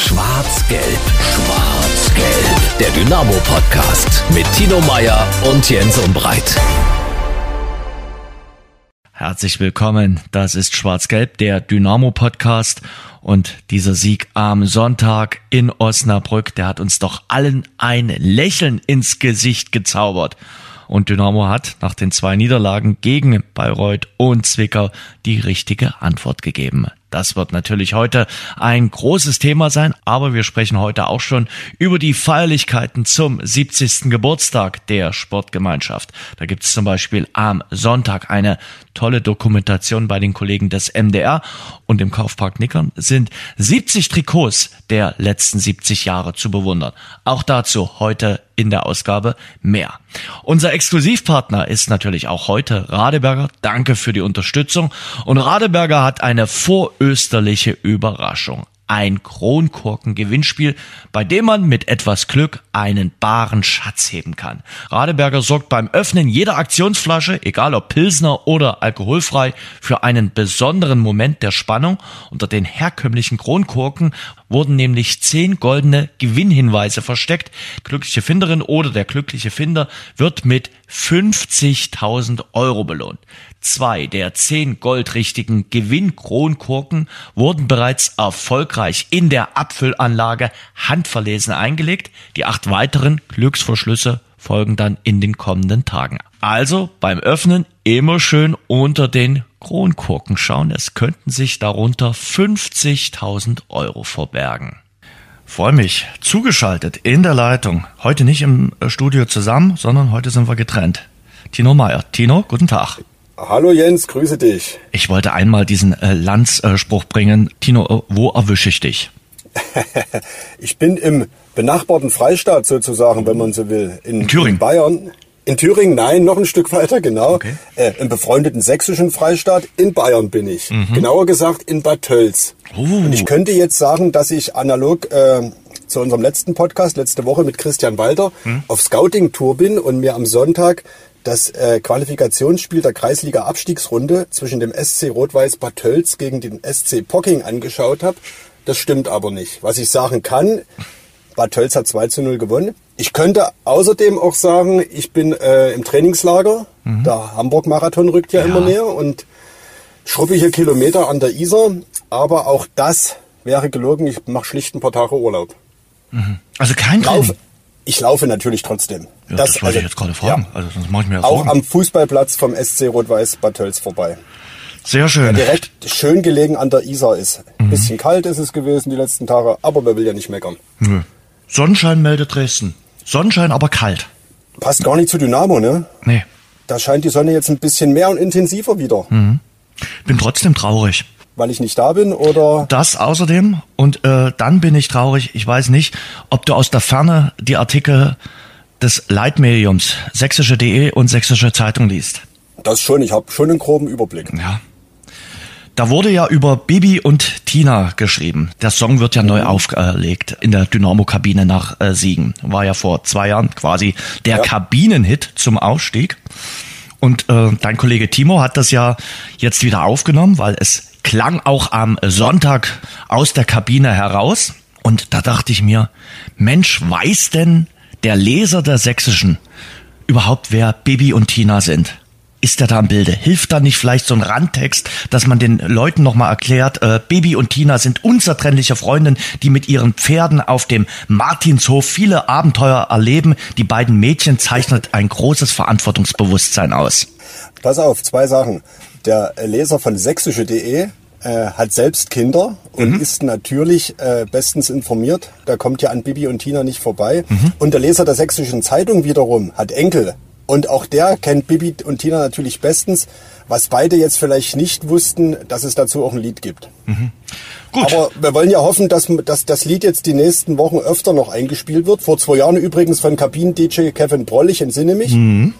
Schwarz-Gelb, Schwarz-Gelb. Der Dynamo-Podcast mit Tino Meyer und Jens Umbreit. Herzlich willkommen. Das ist Schwarz-Gelb, der Dynamo-Podcast. Und dieser Sieg am Sonntag in Osnabrück, der hat uns doch allen ein Lächeln ins Gesicht gezaubert. Und Dynamo hat nach den zwei Niederlagen gegen Bayreuth und Zwickau die richtige Antwort gegeben. Das wird natürlich heute ein großes Thema sein, aber wir sprechen heute auch schon über die Feierlichkeiten zum 70. Geburtstag der Sportgemeinschaft. Da gibt es zum Beispiel am Sonntag eine tolle Dokumentation bei den Kollegen des MDR und im Kaufpark Nickern sind 70 Trikots der letzten 70 Jahre zu bewundern. Auch dazu heute in der Ausgabe mehr. Unser Exklusivpartner ist natürlich auch heute Radeberger. Danke für die Unterstützung. Und Radeberger hat eine vorösterliche Überraschung ein Kronkorken-Gewinnspiel, bei dem man mit etwas Glück einen baren Schatz heben kann. Radeberger sorgt beim Öffnen jeder Aktionsflasche, egal ob Pilsner oder alkoholfrei, für einen besonderen Moment der Spannung. Unter den herkömmlichen Kronkorken wurden nämlich zehn goldene Gewinnhinweise versteckt. Glückliche Finderin oder der glückliche Finder wird mit 50.000 Euro belohnt. Zwei der zehn goldrichtigen Gewinnkronkorken wurden bereits erfolgreich in der Abfüllanlage handverlesen eingelegt. Die acht weiteren Glücksverschlüsse folgen dann in den kommenden Tagen. Also beim Öffnen immer schön unter den Kronkorken schauen. Es könnten sich darunter 50.000 Euro verbergen. Freue mich. Zugeschaltet in der Leitung. Heute nicht im Studio zusammen, sondern heute sind wir getrennt. Tino Meyer. Tino, guten Tag. Hallo Jens, grüße dich. Ich wollte einmal diesen äh, Landsspruch bringen. Tino, äh, wo erwische ich dich? ich bin im benachbarten Freistaat sozusagen, wenn man so will. In, in Thüringen. In Bayern. In Thüringen, nein, noch ein Stück weiter, genau. Okay. Äh, Im befreundeten sächsischen Freistaat in Bayern bin ich. Mhm. Genauer gesagt in Bad Tölz. Uh. Und ich könnte jetzt sagen, dass ich analog äh, zu unserem letzten Podcast letzte Woche mit Christian Walter mhm. auf Scouting-Tour bin und mir am Sonntag das äh, Qualifikationsspiel der Kreisliga-Abstiegsrunde zwischen dem SC Rot-Weiß Bad Tölz gegen den SC Pocking angeschaut habe. Das stimmt aber nicht. Was ich sagen kann, Bad Tölz hat 2 zu 0 gewonnen. Ich könnte außerdem auch sagen, ich bin äh, im Trainingslager. Mhm. Der Hamburg-Marathon rückt ja, ja, immer näher und schrubbe hier Kilometer an der Isar. Aber auch das wäre gelogen. Ich mache schlicht ein paar Tage Urlaub. Mhm. Also kein Training? Ich laufe natürlich trotzdem. Ja, das, das wollte also, ich jetzt gerade fragen. Ja. Also sonst mache ich mir ja Auch am Fußballplatz vom SC Rot-Weiß Bad Tölz vorbei. Sehr schön. Der direkt schön gelegen an der Isar ist. Ein mhm. bisschen kalt ist es gewesen die letzten Tage, aber wer will ja nicht meckern. Nö. Sonnenschein meldet Dresden. Sonnenschein, aber kalt. Passt gar nicht zu Dynamo, ne? Nee. Da scheint die Sonne jetzt ein bisschen mehr und intensiver wieder. Mhm. Bin trotzdem traurig weil ich nicht da bin oder? Das außerdem und äh, dann bin ich traurig. Ich weiß nicht, ob du aus der Ferne die Artikel des Leitmediums sächsische.de und sächsische Zeitung liest. Das schon, ich habe schon einen groben Überblick. Ja. Da wurde ja über Bibi und Tina geschrieben. Der Song wird ja mhm. neu aufgelegt in der Dynamo-Kabine nach äh, Siegen. War ja vor zwei Jahren quasi der ja. Kabinenhit zum Ausstieg. Und äh, dein Kollege Timo hat das ja jetzt wieder aufgenommen, weil es klang auch am Sonntag aus der Kabine heraus. Und da dachte ich mir, Mensch, weiß denn der Leser der Sächsischen überhaupt, wer Bibi und Tina sind? Ist er da im Bilde? Hilft da nicht vielleicht so ein Randtext, dass man den Leuten nochmal erklärt, äh, Bibi und Tina sind unzertrennliche Freundinnen, die mit ihren Pferden auf dem Martinshof viele Abenteuer erleben. Die beiden Mädchen zeichnet ein großes Verantwortungsbewusstsein aus. Pass auf, zwei Sachen. Der Leser von sächsische.de äh, hat selbst Kinder und mhm. ist natürlich äh, bestens informiert. Da kommt ja an Bibi und Tina nicht vorbei. Mhm. Und der Leser der sächsischen Zeitung wiederum hat Enkel. Und auch der kennt Bibi und Tina natürlich bestens, was beide jetzt vielleicht nicht wussten, dass es dazu auch ein Lied gibt. Mhm. Gut. Aber wir wollen ja hoffen, dass, dass das Lied jetzt die nächsten Wochen öfter noch eingespielt wird. Vor zwei Jahren übrigens von Kabinen-DJ Kevin Broll, ich entsinne mich. Mhm.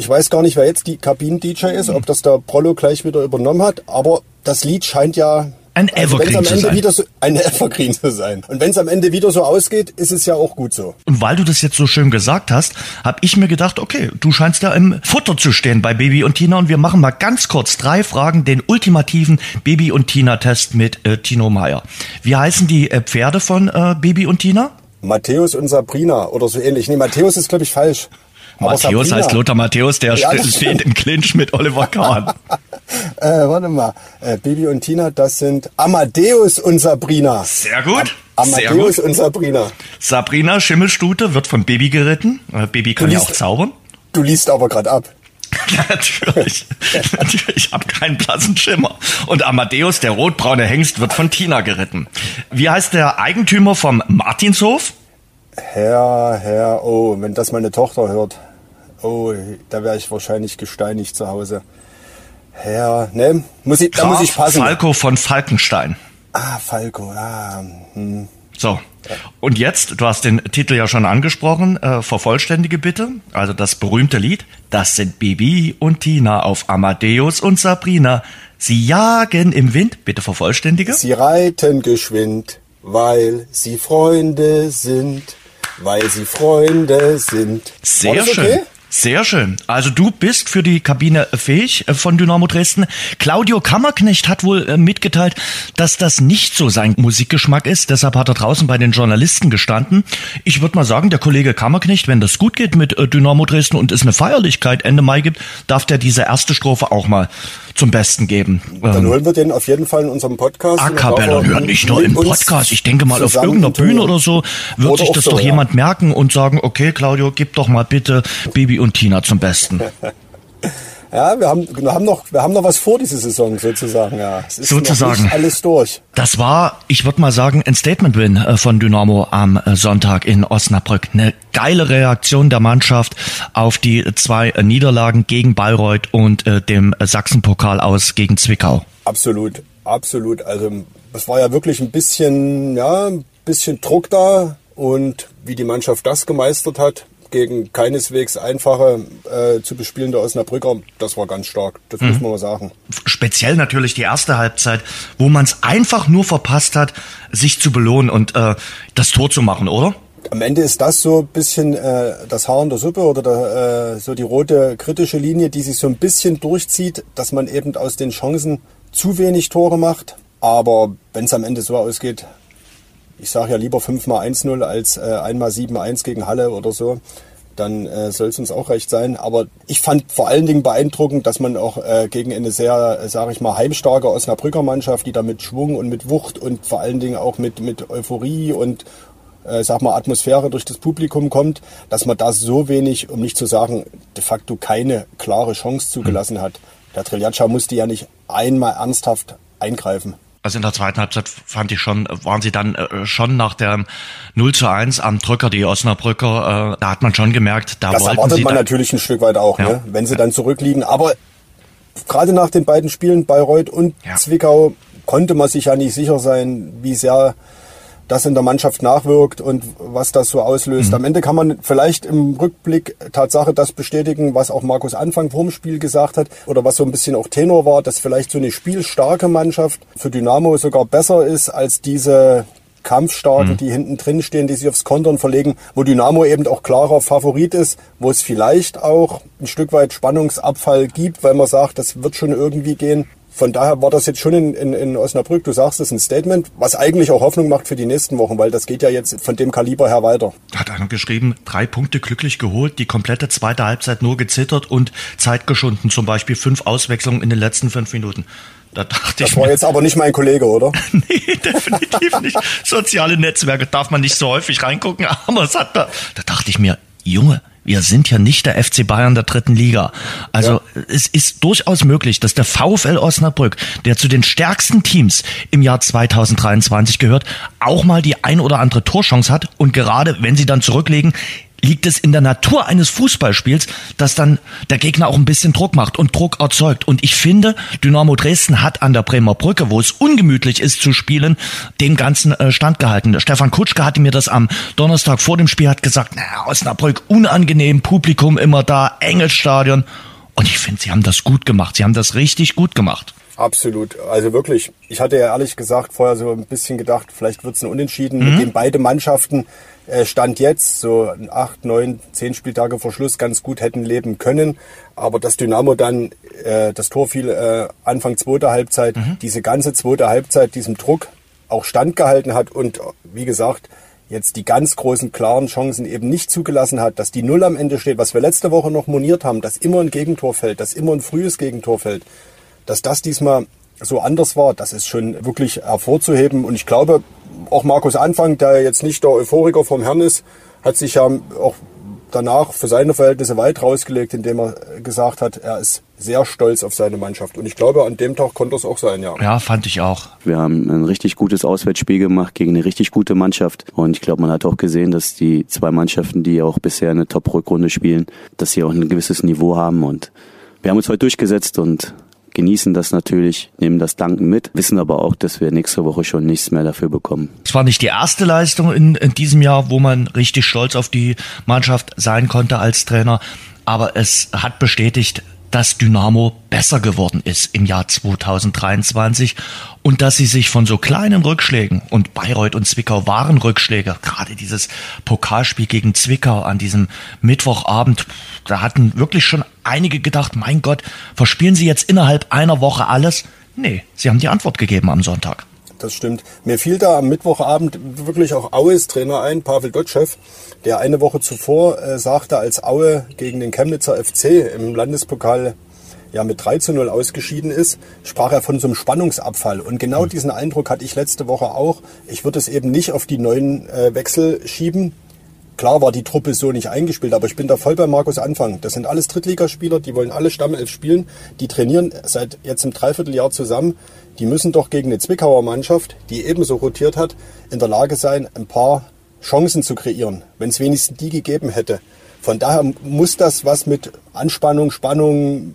Ich weiß gar nicht, wer jetzt die Kabinen-DJ ist, ob das der Prollo gleich wieder übernommen hat, aber das Lied scheint ja ein also Evergreen am Ende Wieder so, ein Evergreen zu sein. Und wenn es am Ende wieder so ausgeht, ist es ja auch gut so. Und weil du das jetzt so schön gesagt hast, habe ich mir gedacht, okay, du scheinst ja im Futter zu stehen bei Baby und Tina und wir machen mal ganz kurz drei Fragen, den ultimativen Baby und Tina Test mit äh, Tino Meyer. Wie heißen die äh, Pferde von äh, Baby und Tina? Matthäus und Sabrina oder so ähnlich. Nee, Matthäus ist glaube ich falsch. Matthäus heißt Lothar Matthäus, der ja, steht im Clinch mit Oliver Kahn. äh, warte mal, äh, Bibi und Tina, das sind Amadeus und Sabrina. Sehr gut. Am Amadeus Sehr gut. und Sabrina. Sabrina Schimmelstute wird von Baby geritten. Äh, Baby kann liest, ja auch zaubern. Du liest aber gerade ab. natürlich. natürlich. Ich habe keinen blassen Schimmer. Und Amadeus, der rotbraune Hengst, wird von Tina geritten. Wie heißt der Eigentümer vom Martinshof? Herr, Herr, oh, wenn das meine Tochter hört. Oh, da wäre ich wahrscheinlich gesteinigt zu Hause. Ja, ne, muss ich, da muss ich passen. Falco von Falkenstein. Ah, Falco, ah. Hm. So. Und jetzt, du hast den Titel ja schon angesprochen, äh, vervollständige bitte. Also das berühmte Lied. Das sind Bibi und Tina auf Amadeus und Sabrina. Sie jagen im Wind. Bitte vervollständige. Sie reiten geschwind, weil sie Freunde sind. Weil sie Freunde sind. Sehr schön. Okay? Sehr schön. Also du bist für die Kabine fähig äh, von Dynamo Dresden. Claudio Kammerknecht hat wohl äh, mitgeteilt, dass das nicht so sein Musikgeschmack ist. Deshalb hat er draußen bei den Journalisten gestanden. Ich würde mal sagen, der Kollege Kammerknecht, wenn das gut geht mit äh, Dynamo Dresden und es eine Feierlichkeit Ende Mai gibt, darf der diese erste Strophe auch mal zum Besten geben. Dann ähm, holen wir den auf jeden Fall in unserem Podcast. A Cappella, hört nicht nur im Podcast. Ich denke mal, auf irgendeiner Bühne oder so wird oder sich das so, doch ja. jemand merken und sagen, okay, Claudio, gib doch mal bitte Baby und Tina zum Besten. Ja, wir haben, wir haben noch, wir haben noch was vor diese Saison sozusagen. Ja, es ist sozusagen alles durch. Das war, ich würde mal sagen, ein Statement-Win äh, von Dynamo am äh, Sonntag in Osnabrück. Eine geile Reaktion der Mannschaft auf die zwei Niederlagen gegen Bayreuth und äh, dem Sachsenpokal aus gegen Zwickau. Absolut, absolut. Also es war ja wirklich ein bisschen, ja, ein bisschen Druck da und wie die Mannschaft das gemeistert hat, gegen keineswegs einfache äh, zu bespielende Osnabrücker, das war ganz stark. Das mhm. muss man mal sagen. Speziell natürlich die erste Halbzeit, wo man es einfach nur verpasst hat, sich zu belohnen und äh, das Tor zu machen, oder? Am Ende ist das so ein bisschen äh, das Haar in der Suppe oder der, äh, so die rote kritische Linie, die sich so ein bisschen durchzieht, dass man eben aus den Chancen zu wenig Tore macht. Aber wenn es am Ende so ausgeht, ich sage ja lieber 5 mal 1-0 als äh, 1 mal 7-1 gegen Halle oder so. Dann äh, soll es uns auch recht sein. Aber ich fand vor allen Dingen beeindruckend, dass man auch äh, gegen eine sehr, äh, sage ich mal, heimstarke Osnabrücker Mannschaft, die da mit Schwung und mit Wucht und vor allen Dingen auch mit, mit Euphorie und äh, sag mal, Atmosphäre durch das Publikum kommt, dass man da so wenig, um nicht zu sagen, de facto keine klare Chance zugelassen hat. Der Triljaccia musste ja nicht einmal ernsthaft eingreifen. Also in der zweiten Halbzeit fand ich schon, waren sie dann äh, schon nach der 0 zu 1 am Drücker, die Osnabrücker, äh, da hat man schon gemerkt, da das wollten erwartet sie man natürlich ein Stück weit auch, ja. ne? wenn sie dann zurückliegen. Aber gerade nach den beiden Spielen Bayreuth und ja. Zwickau konnte man sich ja nicht sicher sein, wie sehr das in der Mannschaft nachwirkt und was das so auslöst. Mhm. Am Ende kann man vielleicht im Rückblick Tatsache das bestätigen, was auch Markus Anfang vorm Spiel gesagt hat oder was so ein bisschen auch Tenor war, dass vielleicht so eine spielstarke Mannschaft für Dynamo sogar besser ist als diese Kampfstarken, mhm. die hinten drin stehen, die sich aufs Kontern verlegen, wo Dynamo eben auch klarer Favorit ist, wo es vielleicht auch ein Stück weit Spannungsabfall gibt, weil man sagt, das wird schon irgendwie gehen. Von daher war das jetzt schon in, in, in Osnabrück, du sagst es, ein Statement, was eigentlich auch Hoffnung macht für die nächsten Wochen, weil das geht ja jetzt von dem Kaliber her weiter. Hat einer geschrieben, drei Punkte glücklich geholt, die komplette zweite Halbzeit nur gezittert und Zeit geschunden, zum Beispiel fünf Auswechslungen in den letzten fünf Minuten. Da dachte das ich war mir, jetzt aber nicht mein Kollege, oder? nee, definitiv nicht. Soziale Netzwerke darf man nicht so häufig reingucken, aber es hat da, da dachte ich mir, Junge, wir sind ja nicht der FC Bayern der dritten Liga. Also ja. es ist durchaus möglich, dass der VfL Osnabrück, der zu den stärksten Teams im Jahr 2023 gehört, auch mal die ein oder andere Torchance hat und gerade wenn sie dann zurücklegen, liegt es in der Natur eines Fußballspiels, dass dann der Gegner auch ein bisschen Druck macht und Druck erzeugt. Und ich finde, Dynamo Dresden hat an der Bremer Brücke, wo es ungemütlich ist zu spielen, dem Ganzen äh, standgehalten. Stefan Kutschke hatte mir das am Donnerstag vor dem Spiel hat gesagt, naja, Osnabrück unangenehm, Publikum immer da, enges Stadion. Und ich finde, sie haben das gut gemacht. Sie haben das richtig gut gemacht. Absolut. Also wirklich, ich hatte ja ehrlich gesagt vorher so ein bisschen gedacht, vielleicht wird es ein Unentschieden, mhm. mit dem beide Mannschaften Stand jetzt, so acht, neun, zehn Spieltage vor Schluss, ganz gut hätten leben können. Aber dass Dynamo dann äh, das Tor fiel äh, Anfang zweiter Halbzeit, mhm. diese ganze zweite Halbzeit diesem Druck auch standgehalten hat und wie gesagt, jetzt die ganz großen klaren Chancen eben nicht zugelassen hat, dass die Null am Ende steht, was wir letzte Woche noch moniert haben, dass immer ein Gegentor fällt, dass immer ein frühes Gegentor fällt, dass das diesmal so anders war, das ist schon wirklich hervorzuheben. Und ich glaube, auch Markus Anfang, der jetzt nicht der Euphoriker vom Herrn ist, hat sich ja auch danach für seine Verhältnisse weit rausgelegt, indem er gesagt hat, er ist sehr stolz auf seine Mannschaft. Und ich glaube, an dem Tag konnte es auch sein, ja. Ja, fand ich auch. Wir haben ein richtig gutes Auswärtsspiel gemacht gegen eine richtig gute Mannschaft. Und ich glaube, man hat auch gesehen, dass die zwei Mannschaften, die auch bisher eine Top-Rückrunde spielen, dass sie auch ein gewisses Niveau haben. Und wir haben uns heute durchgesetzt und genießen das natürlich, nehmen das Danken mit, wissen aber auch, dass wir nächste Woche schon nichts mehr dafür bekommen. Es war nicht die erste Leistung in, in diesem Jahr, wo man richtig stolz auf die Mannschaft sein konnte als Trainer, aber es hat bestätigt, dass Dynamo besser geworden ist im Jahr 2023 und dass sie sich von so kleinen Rückschlägen und Bayreuth und Zwickau waren Rückschläge, gerade dieses Pokalspiel gegen Zwickau an diesem Mittwochabend, da hatten wirklich schon einige gedacht, mein Gott, verspielen sie jetzt innerhalb einer Woche alles? Nee, sie haben die Antwort gegeben am Sonntag das stimmt. Mir fiel da am Mittwochabend wirklich auch Aues Trainer ein, Pavel Dotschew, der eine Woche zuvor äh, sagte, als Aue gegen den Chemnitzer FC im Landespokal ja mit 3 zu 0 ausgeschieden ist, sprach er von so einem Spannungsabfall. Und genau hm. diesen Eindruck hatte ich letzte Woche auch. Ich würde es eben nicht auf die neuen äh, Wechsel schieben. Klar war die Truppe so nicht eingespielt, aber ich bin da voll bei Markus Anfang. Das sind alles Drittligaspieler, die wollen alle Stammelf spielen, die trainieren seit jetzt im Dreivierteljahr zusammen die müssen doch gegen eine Zwickauer Mannschaft, die ebenso rotiert hat, in der Lage sein, ein paar Chancen zu kreieren, wenn es wenigstens die gegeben hätte. Von daher muss das was mit Anspannung, Spannung,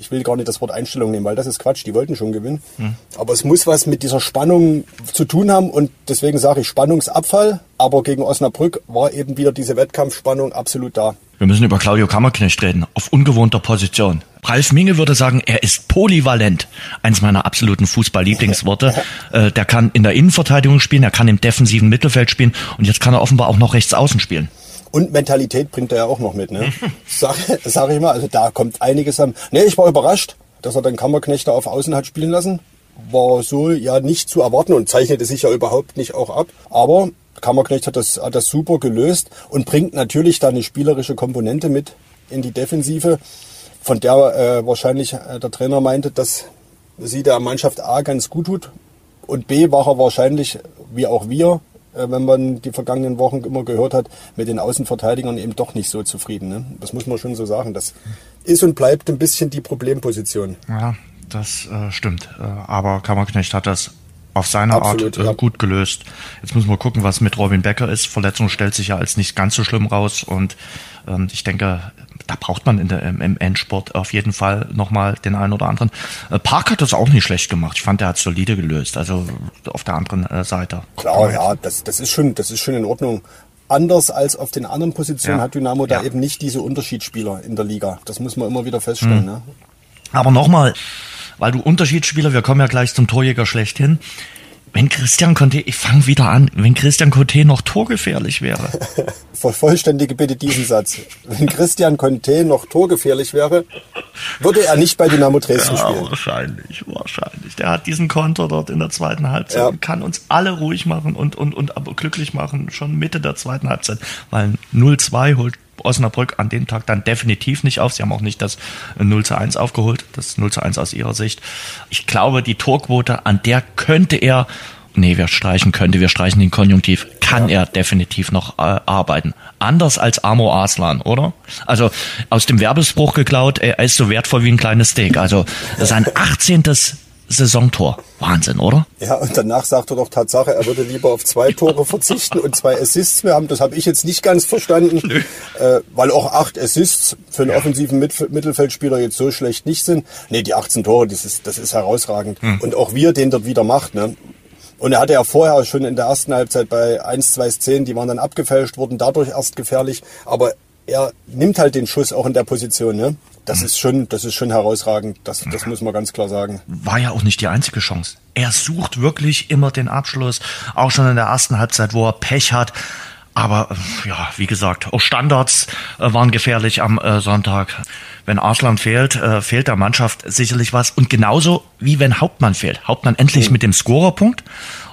ich will gar nicht das Wort Einstellung nehmen, weil das ist Quatsch, die wollten schon gewinnen. Hm. Aber es muss was mit dieser Spannung zu tun haben und deswegen sage ich Spannungsabfall. Aber gegen Osnabrück war eben wieder diese Wettkampfspannung absolut da. Wir müssen über Claudio Kammerknecht reden, auf ungewohnter Position. Ralf Minge würde sagen, er ist polyvalent. Eins meiner absoluten Fußball-Lieblingsworte. Äh, der kann in der Innenverteidigung spielen, er kann im defensiven Mittelfeld spielen und jetzt kann er offenbar auch noch rechts außen spielen. Und Mentalität bringt er ja auch noch mit, ne? sag, sag ich mal, also da kommt einiges am. Ne, ich war überrascht, dass er den Kammerknecht da auf Außen hat spielen lassen. War so ja nicht zu erwarten und zeichnete sich ja überhaupt nicht auch ab. Aber Kammerknecht hat das, hat das super gelöst und bringt natürlich da eine spielerische Komponente mit in die Defensive, von der äh, wahrscheinlich äh, der Trainer meinte, dass sie der Mannschaft A ganz gut tut und B war er wahrscheinlich, wie auch wir, wenn man die vergangenen Wochen immer gehört hat, mit den Außenverteidigern eben doch nicht so zufrieden. Ne? Das muss man schon so sagen. Das ist und bleibt ein bisschen die Problemposition. Ja, das äh, stimmt. Äh, aber Kammerknecht hat das auf seine Absolut, Art äh, ja. gut gelöst. Jetzt müssen wir gucken, was mit Robin Becker ist. Verletzung stellt sich ja als nicht ganz so schlimm raus und ähm, ich denke, da braucht man in der, im Endsport auf jeden Fall nochmal den einen oder anderen. Äh, Park hat das auch nicht schlecht gemacht. Ich fand, der hat solide gelöst. Also auf der anderen äh, Seite. Klar, ja, das, das ist schon, das ist schon in Ordnung. Anders als auf den anderen Positionen ja. hat Dynamo da eben nicht diese Unterschiedsspieler in der Liga. Das muss man immer wieder feststellen. Mhm. Ne? Aber nochmal, weil du Unterschiedsspieler, wir kommen ja gleich zum Torjäger schlechthin. Wenn Christian Conte, ich fange wieder an, wenn Christian Conte noch torgefährlich wäre. Vervollständige bitte diesen Satz. Wenn Christian Conte noch torgefährlich wäre, würde er nicht bei Dynamo Dresden ja, spielen. Wahrscheinlich, wahrscheinlich. Der hat diesen Konter dort in der zweiten Halbzeit ja. und kann uns alle ruhig machen und, und, und aber glücklich machen, schon Mitte der zweiten Halbzeit. Weil 0-2 holt Osnabrück an dem Tag dann definitiv nicht auf. Sie haben auch nicht das 0 zu 1 aufgeholt, das 0 zu 1 aus ihrer Sicht. Ich glaube, die Torquote, an der könnte er, nee, wir streichen könnte, wir streichen den Konjunktiv, kann ja. er definitiv noch äh, arbeiten. Anders als Amo Aslan, oder? Also aus dem Werbespruch geklaut, er ist so wertvoll wie ein kleines Steak. Also sein 18. Saisontor. Wahnsinn, oder? Ja, und danach sagt er doch Tatsache, er würde lieber auf zwei Tore verzichten und zwei Assists mehr haben. Das habe ich jetzt nicht ganz verstanden, äh, weil auch acht Assists für einen ja. offensiven Mittelfeldspieler jetzt so schlecht nicht sind. Nee, die 18 Tore, das ist, das ist herausragend. Hm. Und auch wie er den dort wieder macht, ne? Und er hatte ja vorher schon in der ersten Halbzeit bei 1, 2 Szenen, die waren dann abgefälscht, wurden dadurch erst gefährlich. Aber er nimmt halt den Schuss auch in der Position, ne? Das ist schon, das ist schon herausragend. Das, das muss man ganz klar sagen. War ja auch nicht die einzige Chance. Er sucht wirklich immer den Abschluss, auch schon in der ersten Halbzeit, wo er Pech hat. Aber äh, ja, wie gesagt, auch Standards äh, waren gefährlich am äh, Sonntag. Wenn Arslan fehlt, äh, fehlt der Mannschaft sicherlich was. Und genauso wie wenn Hauptmann fehlt. Hauptmann endlich mhm. mit dem Scorerpunkt.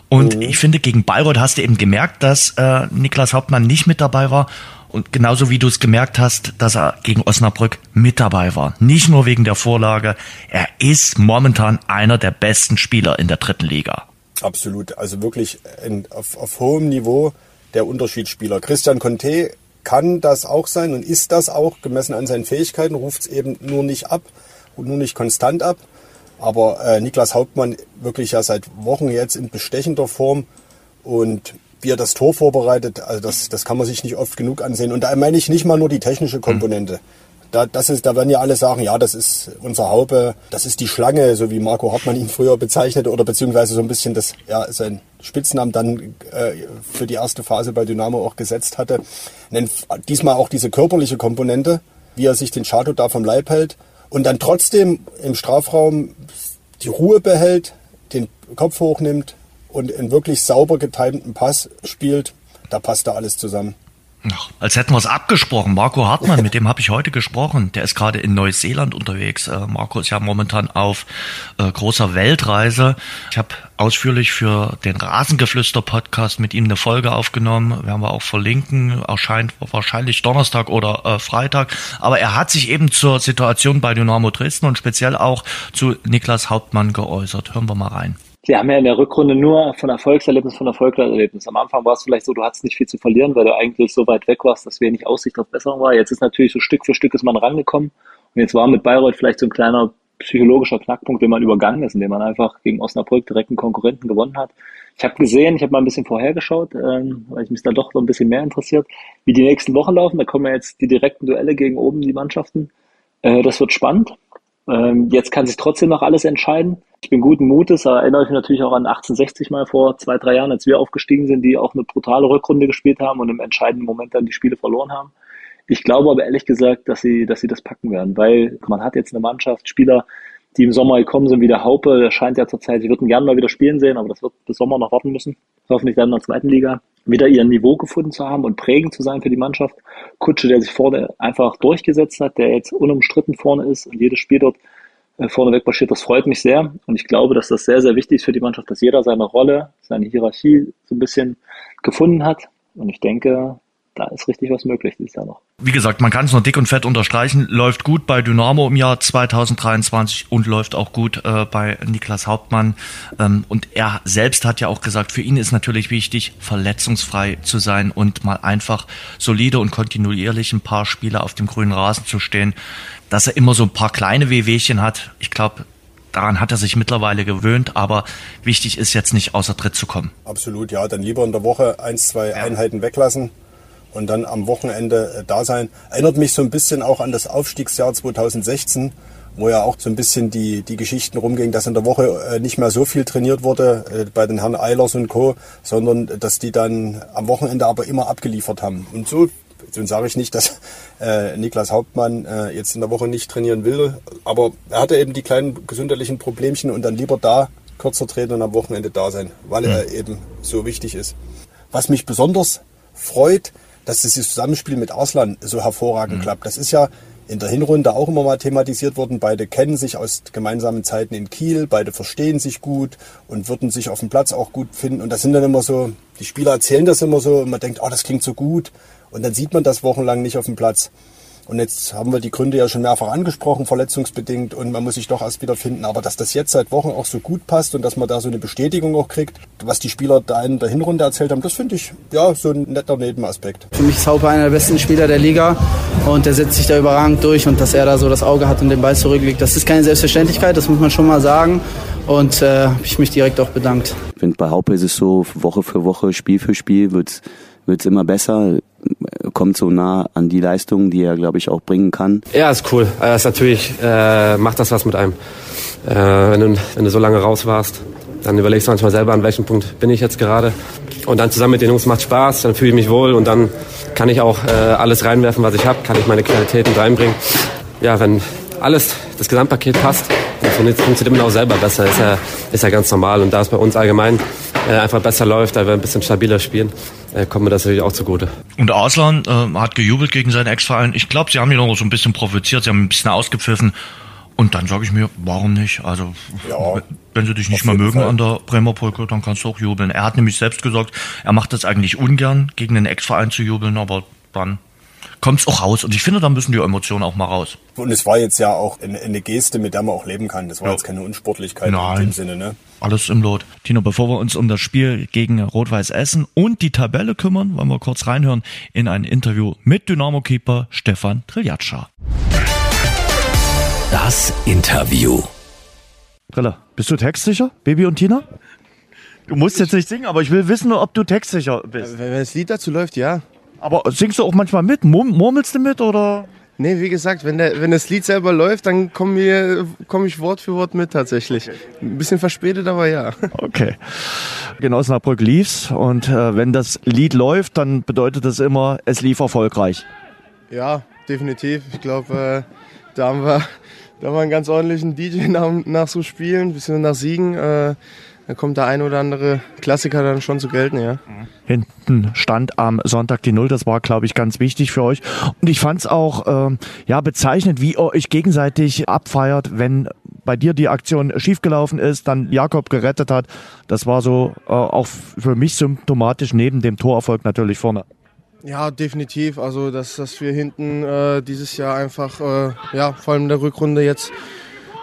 Und mhm. ich finde, gegen Bayreuth hast du eben gemerkt, dass äh, Niklas Hauptmann nicht mit dabei war. Und genauso wie du es gemerkt hast, dass er gegen Osnabrück mit dabei war. Nicht nur wegen der Vorlage. Er ist momentan einer der besten Spieler in der dritten Liga. Absolut. Also wirklich in, auf, auf hohem Niveau der Unterschiedsspieler. Christian Conte kann das auch sein und ist das auch, gemessen an seinen Fähigkeiten, ruft es eben nur nicht ab und nur nicht konstant ab. Aber äh, Niklas Hauptmann wirklich ja seit Wochen jetzt in bestechender Form und wie er das Tor vorbereitet, also das, das kann man sich nicht oft genug ansehen. Und da meine ich nicht mal nur die technische Komponente. Da, das ist, da werden ja alle sagen, ja, das ist unser Haube, das ist die Schlange, so wie Marco Hartmann ihn früher bezeichnete, oder beziehungsweise so ein bisschen das, ja, sein Spitznamen dann äh, für die erste Phase bei Dynamo auch gesetzt hatte. Nennt diesmal auch diese körperliche Komponente, wie er sich den Chato da vom Leib hält und dann trotzdem im Strafraum die Ruhe behält, den Kopf hochnimmt und einen wirklich sauber getimten Pass spielt, da passt da alles zusammen. Ach, als hätten wir es abgesprochen. Marco Hartmann, mit dem habe ich heute gesprochen. Der ist gerade in Neuseeland unterwegs. Äh, Marco ist ja momentan auf äh, großer Weltreise. Ich habe ausführlich für den Rasengeflüster-Podcast mit ihm eine Folge aufgenommen. Werden wir auch verlinken. Erscheint wahrscheinlich Donnerstag oder äh, Freitag. Aber er hat sich eben zur Situation bei Dynamo Dresden und speziell auch zu Niklas Hauptmann geäußert. Hören wir mal rein sie haben ja in der Rückrunde nur von Erfolgserlebnis von Erfolgserlebnis. Am Anfang war es vielleicht so, du hattest nicht viel zu verlieren, weil du eigentlich so weit weg warst, dass wenig Aussicht auf Besserung war. Jetzt ist natürlich so Stück für Stück ist man rangekommen. Und jetzt war mit Bayreuth vielleicht so ein kleiner psychologischer Knackpunkt, den man übergangen ist, indem man einfach gegen Osnabrück direkt einen Konkurrenten gewonnen hat. Ich habe gesehen, ich habe mal ein bisschen vorhergeschaut, ähm, weil ich mich da doch so ein bisschen mehr interessiert, wie die nächsten Wochen laufen. Da kommen ja jetzt die direkten Duelle gegen oben die Mannschaften. Äh, das wird spannend. Ähm, jetzt kann sich trotzdem noch alles entscheiden. Ich bin guten Mutes, da erinnere ich mich natürlich auch an 1860 mal vor zwei, drei Jahren, als wir aufgestiegen sind, die auch eine brutale Rückrunde gespielt haben und im entscheidenden Moment dann die Spiele verloren haben. Ich glaube aber ehrlich gesagt, dass sie, dass sie das packen werden, weil man hat jetzt eine Mannschaft, Spieler, die im Sommer gekommen sind, wie der Haupe, der scheint ja zurzeit, sie würden gerne mal wieder spielen sehen, aber das wird bis Sommer noch warten müssen. Hoffentlich dann in der zweiten Liga wieder ihr Niveau gefunden zu haben und prägend zu sein für die Mannschaft. Kutsche, der sich vorne einfach durchgesetzt hat, der jetzt unumstritten vorne ist und jedes Spiel dort vorneweg marschiert, das freut mich sehr. Und ich glaube, dass das sehr, sehr wichtig ist für die Mannschaft, dass jeder seine Rolle, seine Hierarchie so ein bisschen gefunden hat. Und ich denke, da ist richtig was möglich dieses Jahr noch. Wie gesagt, man kann es nur dick und fett unterstreichen. Läuft gut bei Dynamo im Jahr 2023 und läuft auch gut äh, bei Niklas Hauptmann. Ähm, und er selbst hat ja auch gesagt, für ihn ist natürlich wichtig, verletzungsfrei zu sein und mal einfach solide und kontinuierlich ein paar Spiele auf dem grünen Rasen zu stehen. Dass er immer so ein paar kleine Wehwehchen hat, ich glaube, daran hat er sich mittlerweile gewöhnt, aber wichtig ist jetzt nicht außer Tritt zu kommen. Absolut, ja, dann lieber in der Woche eins, zwei ja. Einheiten weglassen und dann am Wochenende äh, da sein. Erinnert mich so ein bisschen auch an das Aufstiegsjahr 2016, wo ja auch so ein bisschen die, die Geschichten rumgingen, dass in der Woche äh, nicht mehr so viel trainiert wurde äh, bei den Herren Eilers und Co., sondern dass die dann am Wochenende aber immer abgeliefert haben. Und so, so sage ich nicht, dass äh, Niklas Hauptmann äh, jetzt in der Woche nicht trainieren will, aber er hatte eben die kleinen gesundheitlichen Problemchen und dann lieber da kürzer treten und am Wochenende da sein, weil er mhm. eben so wichtig ist. Was mich besonders freut, dass das Zusammenspiel mit Arslan so hervorragend mhm. klappt. Das ist ja in der Hinrunde auch immer mal thematisiert worden. Beide kennen sich aus gemeinsamen Zeiten in Kiel, beide verstehen sich gut und würden sich auf dem Platz auch gut finden. Und das sind dann immer so, die Spieler erzählen das immer so und man denkt, oh, das klingt so gut. Und dann sieht man das wochenlang nicht auf dem Platz. Und jetzt haben wir die Gründe ja schon mehrfach angesprochen, verletzungsbedingt und man muss sich doch erst wieder finden. Aber dass das jetzt seit Wochen auch so gut passt und dass man da so eine Bestätigung auch kriegt, was die Spieler da in der Hinrunde erzählt haben, das finde ich ja so ein netter Nebenaspekt. Für mich ist Haupe einer der besten Spieler der Liga und der setzt sich da überragend durch und dass er da so das Auge hat und den Ball zurücklegt, das ist keine Selbstverständlichkeit, das muss man schon mal sagen. Und äh, ich mich direkt auch bedankt. Bei Haupe ist es so, Woche für Woche, Spiel für Spiel wird es immer besser kommt so nah an die Leistung, die er, glaube ich, auch bringen kann. Ja, ist cool. Das ist natürlich äh, macht das was mit einem. Äh, wenn, du, wenn du so lange raus warst, dann überlegst du manchmal selber, an welchem Punkt bin ich jetzt gerade. Und dann zusammen mit den Jungs macht Spaß, dann fühle ich mich wohl und dann kann ich auch äh, alles reinwerfen, was ich habe, kann ich meine Qualitäten reinbringen. Ja, wenn, alles, das Gesamtpaket passt, dann funktioniert man auch selber besser. Ist ja, ist ja ganz normal. Und da es bei uns allgemein äh, einfach besser läuft, da wir ein bisschen stabiler spielen, äh, kommt mir das natürlich auch zugute. Und Arslan äh, hat gejubelt gegen seinen Ex-Verein. Ich glaube, sie haben ihn noch so ein bisschen provoziert, sie haben ein bisschen ausgepfiffen. Und dann sage ich mir, warum nicht? Also, ja, wenn sie dich nicht mal mögen Fall. an der Bremer Brücke, dann kannst du auch jubeln. Er hat nämlich selbst gesagt, er macht das eigentlich ungern, gegen den Ex-Verein zu jubeln, aber dann kommt es auch raus. Und ich finde, da müssen die Emotionen auch mal raus. Und es war jetzt ja auch eine, eine Geste, mit der man auch leben kann. Das war ja. jetzt keine Unsportlichkeit Nein. in dem Sinne, ne? Alles im Lot. Tino, bevor wir uns um das Spiel gegen Rot-Weiß Essen und die Tabelle kümmern, wollen wir kurz reinhören in ein Interview mit Dynamo-Keeper Stefan Triljatscha. Das Interview. Brille, bist du textsicher, Baby und Tina? Du musst jetzt nicht singen, aber ich will wissen, ob du textsicher bist. Wenn das Lied dazu läuft, ja. Aber singst du auch manchmal mit? Murmelst du mit oder? Nee, wie gesagt, wenn, der, wenn das Lied selber läuft, dann komme komm ich Wort für Wort mit tatsächlich. Ein bisschen verspätet, aber ja. Okay. In Osnabrück lief's und äh, wenn das Lied läuft, dann bedeutet das immer, es lief erfolgreich. Ja, definitiv. Ich glaube, äh, da haben wir da haben wir einen ganz ordentlichen DJ nach, nach so Spielen, bisschen nach Siegen. Äh, da kommt der ein oder andere Klassiker dann schon zu gelten, ja. Hinten stand am Sonntag die Null, das war, glaube ich, ganz wichtig für euch. Und ich fand es auch ähm, ja, bezeichnend, wie ihr euch gegenseitig abfeiert, wenn bei dir die Aktion schiefgelaufen ist, dann Jakob gerettet hat. Das war so äh, auch für mich symptomatisch neben dem Torerfolg natürlich vorne. Ja, definitiv. Also, dass, dass wir hinten äh, dieses Jahr einfach, äh, ja, vor allem in der Rückrunde jetzt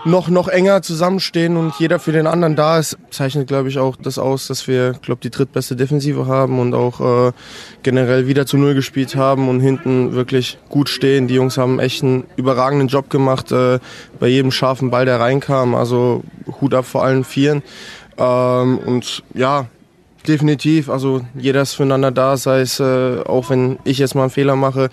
noch, noch enger zusammenstehen und jeder für den anderen da ist, zeichnet, glaube ich, auch das aus, dass wir, glaube die drittbeste Defensive haben und auch äh, generell wieder zu Null gespielt haben und hinten wirklich gut stehen. Die Jungs haben echt einen überragenden Job gemacht äh, bei jedem scharfen Ball, der reinkam. Also Hut ab vor allen Vieren. Ähm, und ja, Definitiv, also jeder ist füreinander da, sei es äh, auch wenn ich jetzt mal einen Fehler mache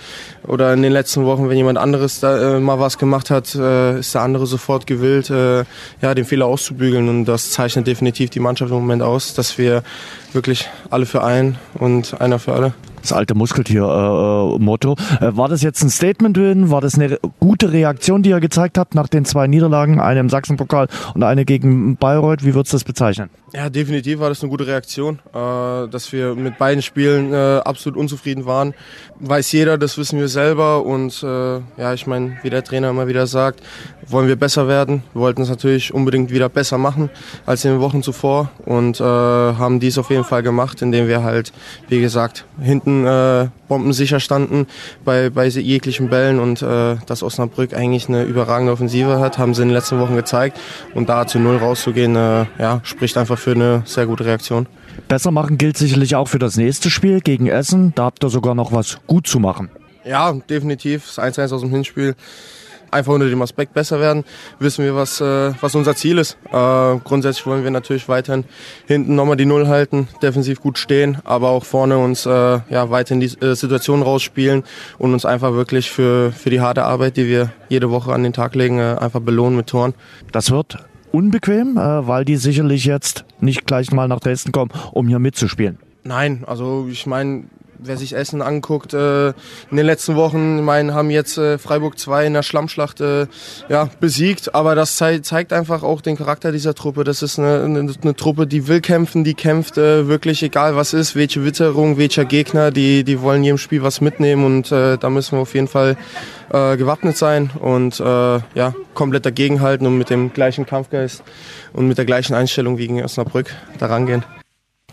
oder in den letzten Wochen, wenn jemand anderes da äh, mal was gemacht hat, äh, ist der andere sofort gewillt, äh, ja, den Fehler auszubügeln. Und das zeichnet definitiv die Mannschaft im Moment aus, dass wir wirklich alle für einen und einer für alle das alte Muskeltier-Motto. Äh, äh, war das jetzt ein Statement drin? War das eine gute Reaktion, die ihr gezeigt habt nach den zwei Niederlagen, eine im Sachsenpokal und eine gegen Bayreuth? Wie würdest du das bezeichnen? Ja, definitiv war das eine gute Reaktion. Äh, dass wir mit beiden Spielen äh, absolut unzufrieden waren, weiß jeder, das wissen wir selber. Und ja, ich meine, wie der Trainer immer wieder sagt, wollen wir besser werden. Wir wollten es natürlich unbedingt wieder besser machen als in den Wochen zuvor und haben dies auf jeden Fall gemacht, indem wir halt, wie gesagt, hinten äh, bombensicher standen bei, bei jeglichen Bällen und äh, dass Osnabrück eigentlich eine überragende Offensive hat, haben sie in den letzten Wochen gezeigt. Und da zu Null rauszugehen, äh, ja, spricht einfach für eine sehr gute Reaktion. Besser machen gilt sicherlich auch für das nächste Spiel gegen Essen. Da habt ihr sogar noch was gut zu machen. Ja, definitiv. Das 1-1 aus dem Hinspiel einfach unter dem Aspekt besser werden, wissen wir, was, äh, was unser Ziel ist. Äh, grundsätzlich wollen wir natürlich weiterhin hinten nochmal die Null halten, defensiv gut stehen, aber auch vorne uns äh, ja, weiterhin die äh, Situation rausspielen und uns einfach wirklich für, für die harte Arbeit, die wir jede Woche an den Tag legen, äh, einfach belohnen mit Toren. Das wird unbequem, äh, weil die sicherlich jetzt nicht gleich mal nach Dresden kommen, um hier mitzuspielen. Nein, also ich meine, wer sich Essen anguckt, äh, in den letzten Wochen, ich meine, haben jetzt äh, Freiburg 2 in der Schlammschlacht äh, ja, besiegt, aber das zei zeigt einfach auch den Charakter dieser Truppe. Das ist eine, eine, eine Truppe, die will kämpfen, die kämpft äh, wirklich egal was ist, welche Witterung, welcher Gegner, die, die wollen jedem Spiel was mitnehmen und äh, da müssen wir auf jeden Fall äh, gewappnet sein und äh, ja, komplett dagegenhalten und mit dem gleichen Kampfgeist und mit der gleichen Einstellung wie gegen Osnabrück da rangehen.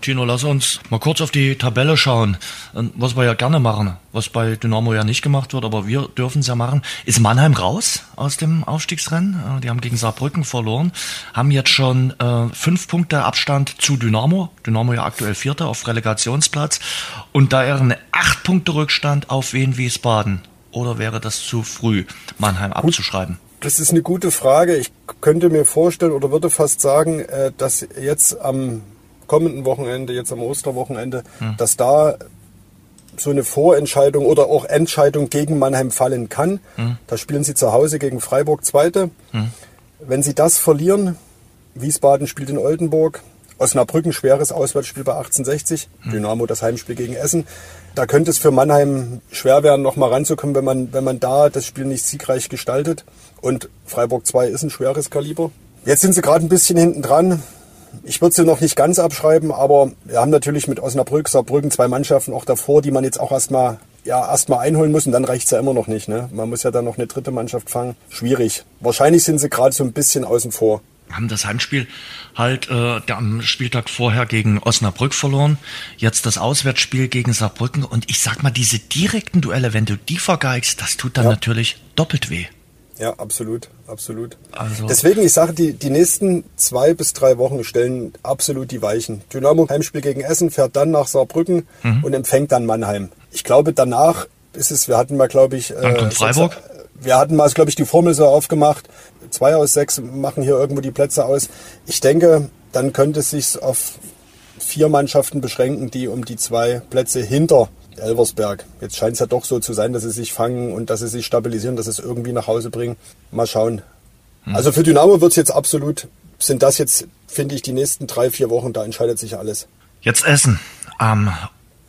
Tino, lass uns mal kurz auf die Tabelle schauen. Was wir ja gerne machen, was bei Dynamo ja nicht gemacht wird, aber wir dürfen es ja machen. Ist Mannheim raus aus dem Aufstiegsrennen? Äh, die haben gegen Saarbrücken verloren, haben jetzt schon äh, fünf Punkte Abstand zu Dynamo. Dynamo ja aktuell Vierter auf Relegationsplatz. Und da wären acht Punkte Rückstand auf Wien Wiesbaden. Oder wäre das zu früh, Mannheim abzuschreiben? Das ist eine gute Frage. Ich könnte mir vorstellen oder würde fast sagen, äh, dass jetzt am kommenden Wochenende, jetzt am Osterwochenende, hm. dass da so eine Vorentscheidung oder auch Entscheidung gegen Mannheim fallen kann. Hm. Da spielen sie zu Hause gegen Freiburg Zweite. Hm. Wenn sie das verlieren, Wiesbaden spielt in Oldenburg, Osnabrück ein schweres Auswärtsspiel bei 1860. Dynamo das Heimspiel gegen Essen. Da könnte es für Mannheim schwer werden, noch mal ranzukommen, wenn man, wenn man da das Spiel nicht siegreich gestaltet. Und Freiburg 2 ist ein schweres Kaliber. Jetzt sind sie gerade ein bisschen hinten dran. Ich würde sie noch nicht ganz abschreiben, aber wir haben natürlich mit Osnabrück, Saarbrücken zwei Mannschaften auch davor, die man jetzt auch erstmal ja, erstmal einholen muss und dann reicht's ja immer noch nicht. Ne? Man muss ja dann noch eine dritte Mannschaft fangen. Schwierig. Wahrscheinlich sind sie gerade so ein bisschen außen vor haben das Heimspiel halt äh, am Spieltag vorher gegen Osnabrück verloren, jetzt das Auswärtsspiel gegen Saarbrücken und ich sag mal, diese direkten Duelle, wenn du die vergeigst, das tut dann ja. natürlich doppelt weh. Ja, absolut, absolut. Also Deswegen, ich sage, die, die nächsten zwei bis drei Wochen stellen absolut die Weichen. Dynamo Heimspiel gegen Essen, fährt dann nach Saarbrücken mhm. und empfängt dann Mannheim. Ich glaube, danach ist es, wir hatten mal, glaube ich, dann kommt äh, Freiburg. Wir hatten mal, glaube ich, die Formel so aufgemacht. Zwei aus sechs machen hier irgendwo die Plätze aus. Ich denke, dann könnte es sich auf vier Mannschaften beschränken, die um die zwei Plätze hinter Elversberg. Jetzt scheint es ja doch so zu sein, dass sie sich fangen und dass sie sich stabilisieren, dass sie es irgendwie nach Hause bringen. Mal schauen. Hm. Also für Dynamo wird es jetzt absolut, sind das jetzt, finde ich, die nächsten drei, vier Wochen, da entscheidet sich alles. Jetzt Essen am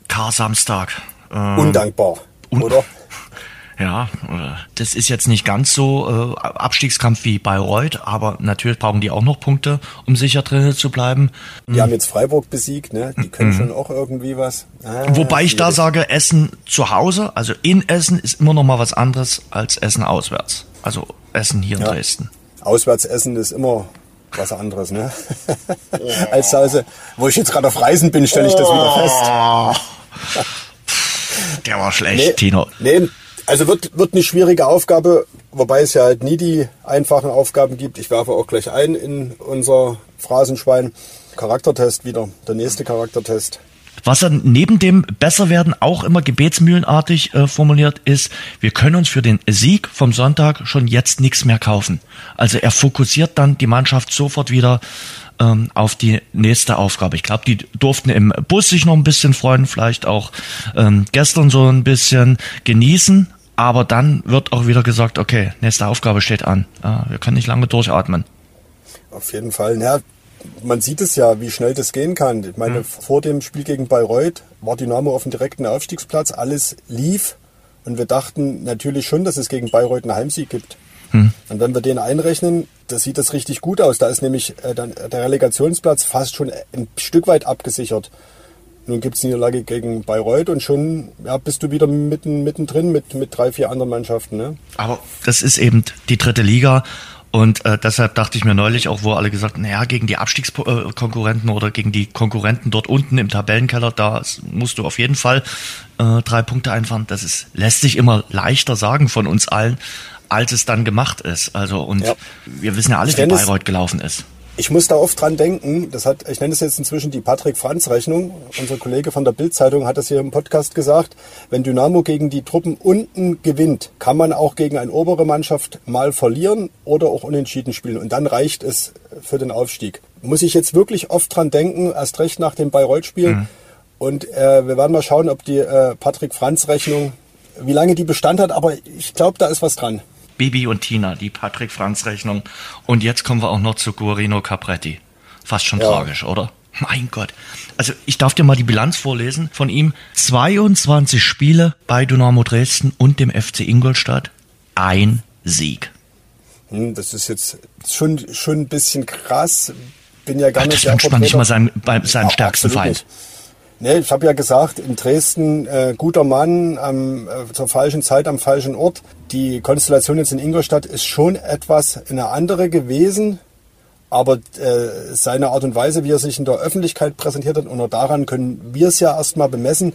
Kar-Samstag. Ähm, Undankbar, un oder? Ja, äh, das ist jetzt nicht ganz so äh, Abstiegskampf wie Bayreuth, aber natürlich brauchen die auch noch Punkte, um sicher drin zu bleiben. Die haben jetzt Freiburg besiegt, ne? Die können mhm. schon auch irgendwie was. Ah, Wobei ich da sage, Essen zu Hause, also in Essen ist immer noch mal was anderes als Essen auswärts. Also Essen hier in ja. Dresden. Auswärts Essen ist immer was anderes, ne? als zu Hause, wo ich jetzt gerade auf Reisen bin, stelle ich das wieder fest. Der war schlecht, nee, Tino. Nee, also wird, wird eine schwierige Aufgabe, wobei es ja halt nie die einfachen Aufgaben gibt. Ich werfe auch gleich ein in unser Phrasenschwein. Charaktertest wieder, der nächste Charaktertest. Was dann neben dem Besserwerden auch immer gebetsmühlenartig äh, formuliert ist, wir können uns für den Sieg vom Sonntag schon jetzt nichts mehr kaufen. Also er fokussiert dann die Mannschaft sofort wieder ähm, auf die nächste Aufgabe. Ich glaube, die durften im Bus sich noch ein bisschen freuen, vielleicht auch ähm, gestern so ein bisschen genießen. Aber dann wird auch wieder gesagt, okay, nächste Aufgabe steht an. Äh, wir können nicht lange durchatmen. Auf jeden Fall. Ja, man sieht es ja, wie schnell das gehen kann. Ich meine, mhm. vor dem Spiel gegen Bayreuth war Dynamo auf dem direkten Aufstiegsplatz, alles lief und wir dachten natürlich schon, dass es gegen Bayreuth einen Heimsieg gibt. Hm. Und wenn wir den einrechnen, da sieht das richtig gut aus. Da ist nämlich äh, dann der Relegationsplatz fast schon ein Stück weit abgesichert. Nun gibt es Niederlage gegen Bayreuth und schon ja, bist du wieder mitten, mittendrin mit, mit drei, vier anderen Mannschaften. Ne? Aber das ist eben die dritte Liga. Und äh, deshalb dachte ich mir neulich auch, wo alle gesagt haben, naja, gegen die Abstiegskonkurrenten oder gegen die Konkurrenten dort unten im Tabellenkeller, da musst du auf jeden Fall äh, drei Punkte einfahren. Das ist, lässt sich immer leichter sagen von uns allen als es dann gemacht ist. Also und ja. wir wissen ja alle, wie Bayreuth gelaufen ist. Ich muss da oft dran denken, das hat, ich nenne es jetzt inzwischen die Patrick-Franz-Rechnung. Unser Kollege von der Bild-Zeitung hat das hier im Podcast gesagt. Wenn Dynamo gegen die Truppen unten gewinnt, kann man auch gegen eine obere Mannschaft mal verlieren oder auch unentschieden spielen. Und dann reicht es für den Aufstieg. Muss ich jetzt wirklich oft dran denken, erst recht nach dem Bayreuth-Spiel. Mhm. Und äh, wir werden mal schauen, ob die äh, Patrick-Franz-Rechnung, wie lange die Bestand hat. Aber ich glaube, da ist was dran. Bibi und Tina, die Patrick Franz Rechnung. Und jetzt kommen wir auch noch zu Guarino Capretti. Fast schon ja. tragisch, oder? Mein Gott. Also ich darf dir mal die Bilanz vorlesen von ihm. 22 Spiele bei Dynamo Dresden und dem FC Ingolstadt. Ein Sieg. Hm, das ist jetzt schon, schon ein bisschen krass. Bin ja gar Ach, nicht das wünscht man nicht mal seinem, bei seinem ja, stärksten Feind. Nicht. Nee, ich habe ja gesagt, in Dresden äh, guter Mann ähm, äh, zur falschen Zeit am falschen Ort. Die Konstellation jetzt in Ingolstadt ist schon etwas eine andere gewesen, aber äh, seine Art und Weise, wie er sich in der Öffentlichkeit präsentiert hat, und nur daran können wir es ja erstmal bemessen,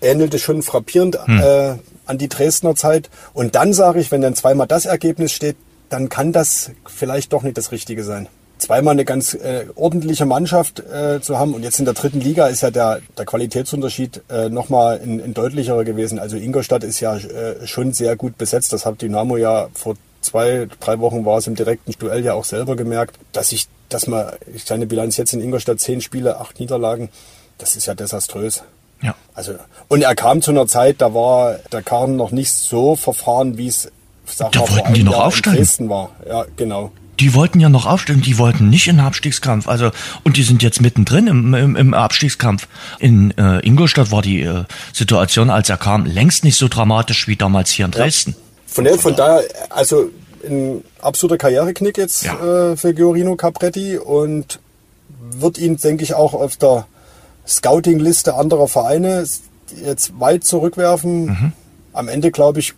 ähnelte schon frappierend hm. äh, an die Dresdner Zeit. Und dann sage ich, wenn dann zweimal das Ergebnis steht, dann kann das vielleicht doch nicht das Richtige sein zweimal eine ganz äh, ordentliche Mannschaft äh, zu haben. Und jetzt in der dritten Liga ist ja der, der Qualitätsunterschied äh, nochmal ein, ein deutlicherer gewesen. Also Ingolstadt ist ja äh, schon sehr gut besetzt. Das hat Dynamo ja vor zwei, drei Wochen war es im direkten Duell ja auch selber gemerkt, dass ich, dass man, ich seine Bilanz jetzt in Ingolstadt zehn Spiele, acht Niederlagen, das ist ja desaströs. Ja. Also, und er kam zu einer Zeit, da war der Karten noch nicht so verfahren, wie es, sag da mal, wollten die noch Jahr aufsteigen. Dresden war. Ja, genau. Die wollten ja noch aufsteigen, die wollten nicht in den Abstiegskampf. Also, und die sind jetzt mittendrin im, im, im Abstiegskampf. In äh, Ingolstadt war die äh, Situation, als er kam, längst nicht so dramatisch wie damals hier in Dresden. Ja. Von, der, von daher, also ein absoluter Karriereknick jetzt ja. äh, für Giorino Capretti und wird ihn, denke ich, auch auf der Scouting-Liste anderer Vereine jetzt weit zurückwerfen. Mhm. Am Ende, glaube ich,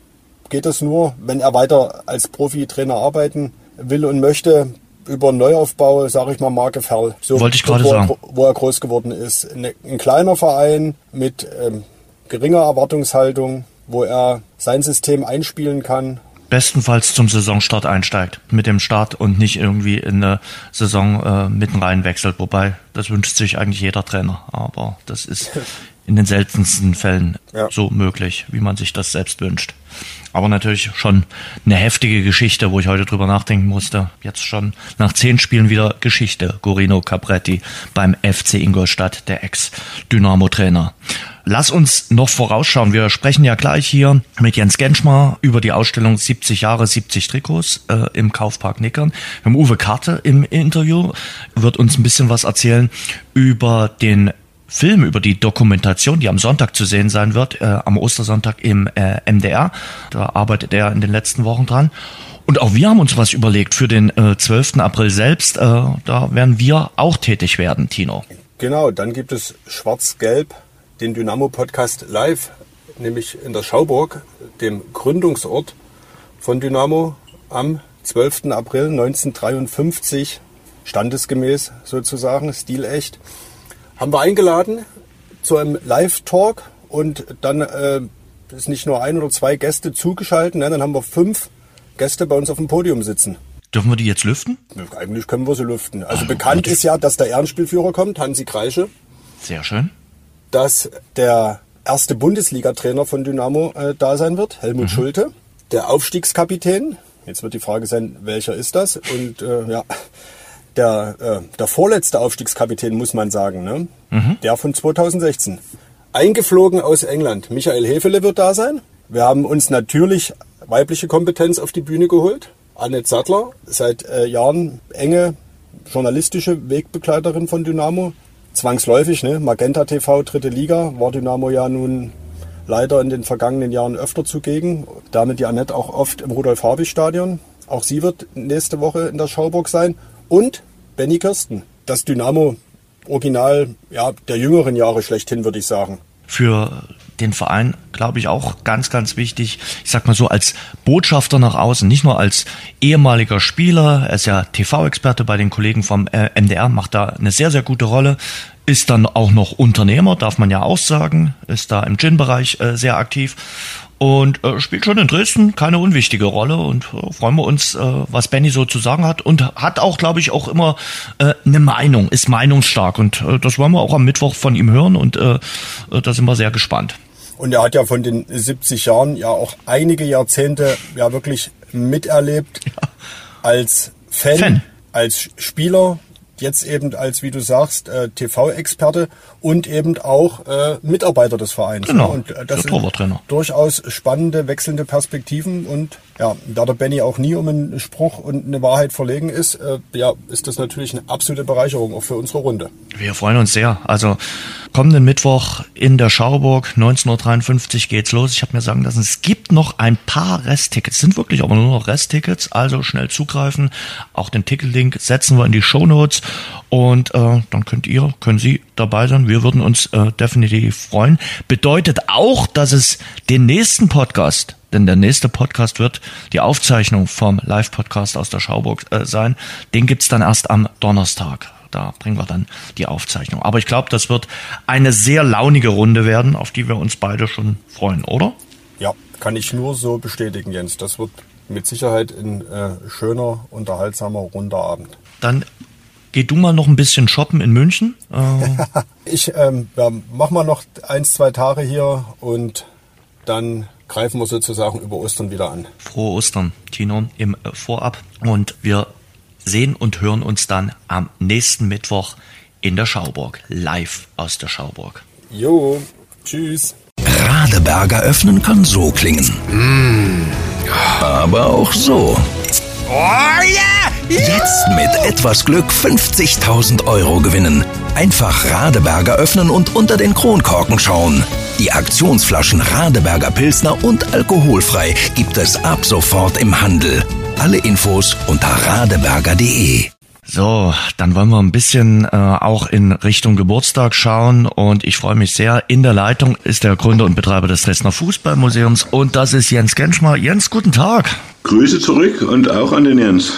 geht es nur, wenn er weiter als Profitrainer arbeiten will und möchte, über Neuaufbau, sage ich mal, Marke Ferl. So, Wollte ich gerade sagen. Wo er groß geworden ist. Ein, ein kleiner Verein mit ähm, geringer Erwartungshaltung, wo er sein System einspielen kann. Bestenfalls zum Saisonstart einsteigt mit dem Start und nicht irgendwie in eine Saison äh, mitten rein wechselt. Wobei, das wünscht sich eigentlich jeder Trainer. Aber das ist in den seltensten Fällen ja. so möglich, wie man sich das selbst wünscht. Aber natürlich schon eine heftige Geschichte, wo ich heute drüber nachdenken musste. Jetzt schon nach zehn Spielen wieder Geschichte. Gorino Capretti beim FC Ingolstadt, der Ex-Dynamo-Trainer. Lass uns noch vorausschauen. Wir sprechen ja gleich hier mit Jens Genschmar über die Ausstellung 70 Jahre, 70 Trikots äh, im Kaufpark Nickern. Wir haben Uwe Karte im Interview, wird uns ein bisschen was erzählen über den Film über die Dokumentation, die am Sonntag zu sehen sein wird, äh, am Ostersonntag im äh, MDR. Da arbeitet er in den letzten Wochen dran. Und auch wir haben uns was überlegt für den äh, 12. April selbst. Äh, da werden wir auch tätig werden, Tino. Genau, dann gibt es Schwarz-Gelb, den Dynamo-Podcast live, nämlich in der Schauburg, dem Gründungsort von Dynamo am 12. April 1953, standesgemäß sozusagen, stilecht haben wir eingeladen zu einem Live-Talk und dann äh, ist nicht nur ein oder zwei Gäste zugeschaltet, ne, dann haben wir fünf Gäste bei uns auf dem Podium sitzen. Dürfen wir die jetzt lüften? Eigentlich können wir sie lüften. Also Ach, bekannt ist ja, dass der Ehrenspielführer kommt, Hansi Kreische. Sehr schön. Dass der erste Bundesliga-Trainer von Dynamo äh, da sein wird, Helmut mhm. Schulte. Der Aufstiegskapitän, jetzt wird die Frage sein, welcher ist das? Und äh, ja, der, äh, der vorletzte Aufstiegskapitän, muss man sagen, ne? Mhm. der von 2016. Eingeflogen aus England. Michael Hefele wird da sein. Wir haben uns natürlich weibliche Kompetenz auf die Bühne geholt. Annette Sattler, seit äh, Jahren enge journalistische Wegbegleiterin von Dynamo. Zwangsläufig, ne? Magenta TV, dritte Liga, war Dynamo ja nun leider in den vergangenen Jahren öfter zugegen. Damit die Annette auch oft im Rudolf-Habich-Stadion. Auch sie wird nächste Woche in der Schauburg sein und Benny Kirsten. Das Dynamo Original ja, der jüngeren Jahre schlechthin, würde ich sagen. Für den Verein, glaube ich, auch ganz, ganz wichtig. Ich sag mal so, als Botschafter nach außen, nicht nur als ehemaliger Spieler, er ist ja TV-Experte bei den Kollegen vom äh, MDR, macht da eine sehr, sehr gute Rolle. Ist dann auch noch Unternehmer, darf man ja auch sagen, ist da im Gin-Bereich äh, sehr aktiv und äh, spielt schon in Dresden keine unwichtige Rolle. Und äh, freuen wir uns, äh, was Benny so zu sagen hat. Und hat auch, glaube ich, auch immer äh, eine Meinung, ist meinungsstark. Und äh, das wollen wir auch am Mittwoch von ihm hören. Und äh, äh da sind wir sehr gespannt. Und er hat ja von den 70 Jahren ja auch einige Jahrzehnte ja wirklich miterlebt ja. als Fan, Fan, als Spieler, jetzt eben als, wie du sagst, äh, TV-Experte und eben auch äh, Mitarbeiter des Vereins. Genau, und äh, das sind durchaus spannende, wechselnde Perspektiven und ja, da der Benny auch nie um einen Spruch und eine Wahrheit verlegen ist, äh, ja, ist das natürlich eine absolute Bereicherung auch für unsere Runde. Wir freuen uns sehr. Also kommenden Mittwoch in der Schauburg, 19.53 Uhr geht's los. Ich habe mir sagen lassen, es gibt noch ein paar Resttickets, sind wirklich aber nur noch Resttickets, also schnell zugreifen. Auch den Ticketlink setzen wir in die Show Notes und äh, dann könnt ihr, können Sie dabei sein. Wir würden uns äh, definitiv freuen. Bedeutet auch, dass es den nächsten Podcast denn der nächste Podcast wird die Aufzeichnung vom Live-Podcast aus der Schauburg äh, sein. Den gibt's dann erst am Donnerstag da bringen wir dann die Aufzeichnung. Aber ich glaube, das wird eine sehr launige Runde werden, auf die wir uns beide schon freuen, oder? Ja, kann ich nur so bestätigen, Jens. Das wird mit Sicherheit ein äh, schöner, unterhaltsamer, runder Abend. Dann geh du mal noch ein bisschen shoppen in München. Äh. ich ähm, ja, mach mal noch ein, zwei Tage hier und dann greifen wir sozusagen über Ostern wieder an. Frohe Ostern, Tino, im äh, Vorab. Und wir sehen und hören uns dann am nächsten Mittwoch in der Schauburg, live aus der Schauburg. Jo, tschüss. Radeberger öffnen kann so klingen. Mm. Aber auch so. Oh yeah! Jetzt mit etwas Glück 50.000 Euro gewinnen. Einfach Radeberger öffnen und unter den Kronkorken schauen. Die Aktionsflaschen Radeberger Pilsner und alkoholfrei gibt es ab sofort im Handel. Alle Infos unter radeberger.de. So, dann wollen wir ein bisschen äh, auch in Richtung Geburtstag schauen und ich freue mich sehr. In der Leitung ist der Gründer und Betreiber des Dresdner Fußballmuseums und das ist Jens Genschmer. Jens, guten Tag. Grüße zurück und auch an den Jens.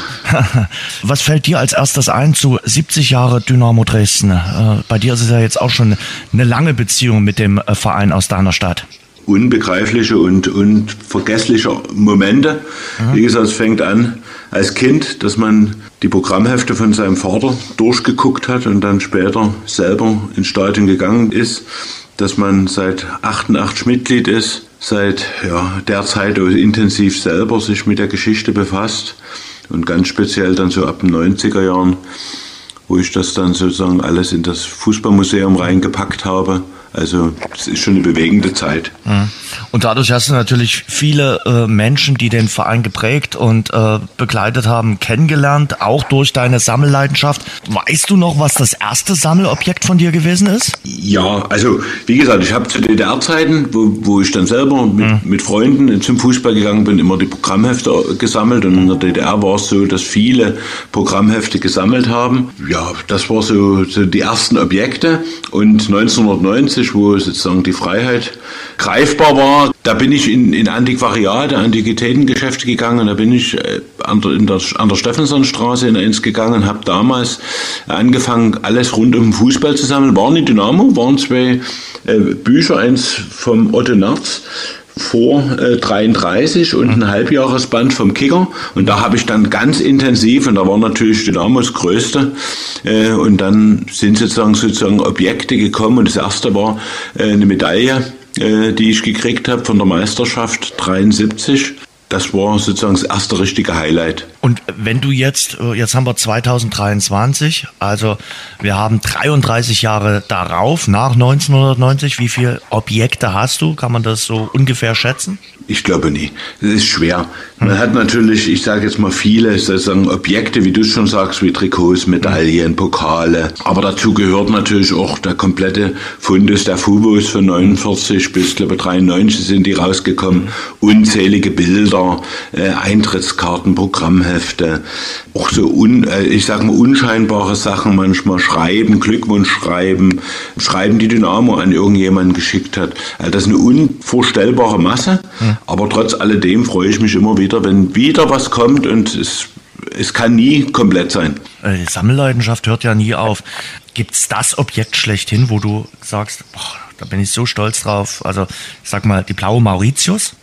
Was fällt dir als erstes ein zu 70 Jahre Dynamo Dresden? Äh, bei dir ist es ja jetzt auch schon eine lange Beziehung mit dem äh, Verein aus deiner Stadt unbegreifliche und unvergessliche Momente. Mhm. Wie gesagt, es fängt an als Kind, dass man die Programmhefte von seinem Vater durchgeguckt hat und dann später selber ins Stadion gegangen ist, dass man seit 88 Mitglied ist, seit ja, der Zeit intensiv selber sich mit der Geschichte befasst und ganz speziell dann so ab den 90er Jahren, wo ich das dann sozusagen alles in das Fußballmuseum reingepackt habe also es ist schon eine bewegende Zeit. Mhm. Und dadurch hast du natürlich viele äh, Menschen, die den Verein geprägt und äh, begleitet haben, kennengelernt, auch durch deine Sammelleidenschaft. Weißt du noch, was das erste Sammelobjekt von dir gewesen ist? Ja, also wie gesagt, ich habe zu DDR-Zeiten, wo, wo ich dann selber mit, mhm. mit Freunden zum Fußball gegangen bin, immer die Programmhefte gesammelt. Und in der DDR war es so, dass viele Programmhefte gesammelt haben. Ja, das war so, so die ersten Objekte. Und 1990 1990, wo sozusagen die Freiheit greifbar war. Da bin ich in, in Antiquariate, Antiquitätengeschäfte gegangen. Da bin ich äh, an der, der, an der Steffensonstraße in eins gegangen, habe damals angefangen, alles rund um Fußball zu sammeln. Waren die Dynamo, waren zwei äh, Bücher, eins vom Otto Nerz vor äh, 33 und ein Halbjahresband vom Kicker. Und da habe ich dann ganz intensiv, und da war natürlich Dynamo das Größte, äh, und dann sind sozusagen, sozusagen Objekte gekommen. Und das erste war äh, eine Medaille, äh, die ich gekriegt habe von der Meisterschaft 73 das war sozusagen das erste richtige Highlight. Und wenn du jetzt, äh, jetzt haben wir 2023, also wir haben 33 Jahre darauf, nach 1990, wie viele Objekte hast du? Kann man das so ungefähr schätzen? Ich glaube nie. Das ist schwer. Man hm. hat natürlich, ich sage jetzt mal viele sozusagen Objekte, wie du schon sagst, wie Trikots, Medaillen, Pokale. Aber dazu gehört natürlich auch der komplette Fundus der Fubos von 49 bis, glaube 93 sind die rausgekommen. Unzählige Bilder, äh, Eintrittskarten, Programmhefte. Auch so, un, äh, ich sage mal, unscheinbare Sachen manchmal schreiben, Glückwunsch schreiben, schreiben, die Dynamo an irgendjemanden geschickt hat. Also das ist eine unvorstellbare Masse. Hm. Aber trotz alledem freue ich mich immer wieder, wenn wieder was kommt und es, es kann nie komplett sein. Äh, die Sammelleidenschaft hört ja nie auf. Gibt es das Objekt schlechthin, wo du sagst, boah, da bin ich so stolz drauf. Also ich sag mal, die blaue Mauritius.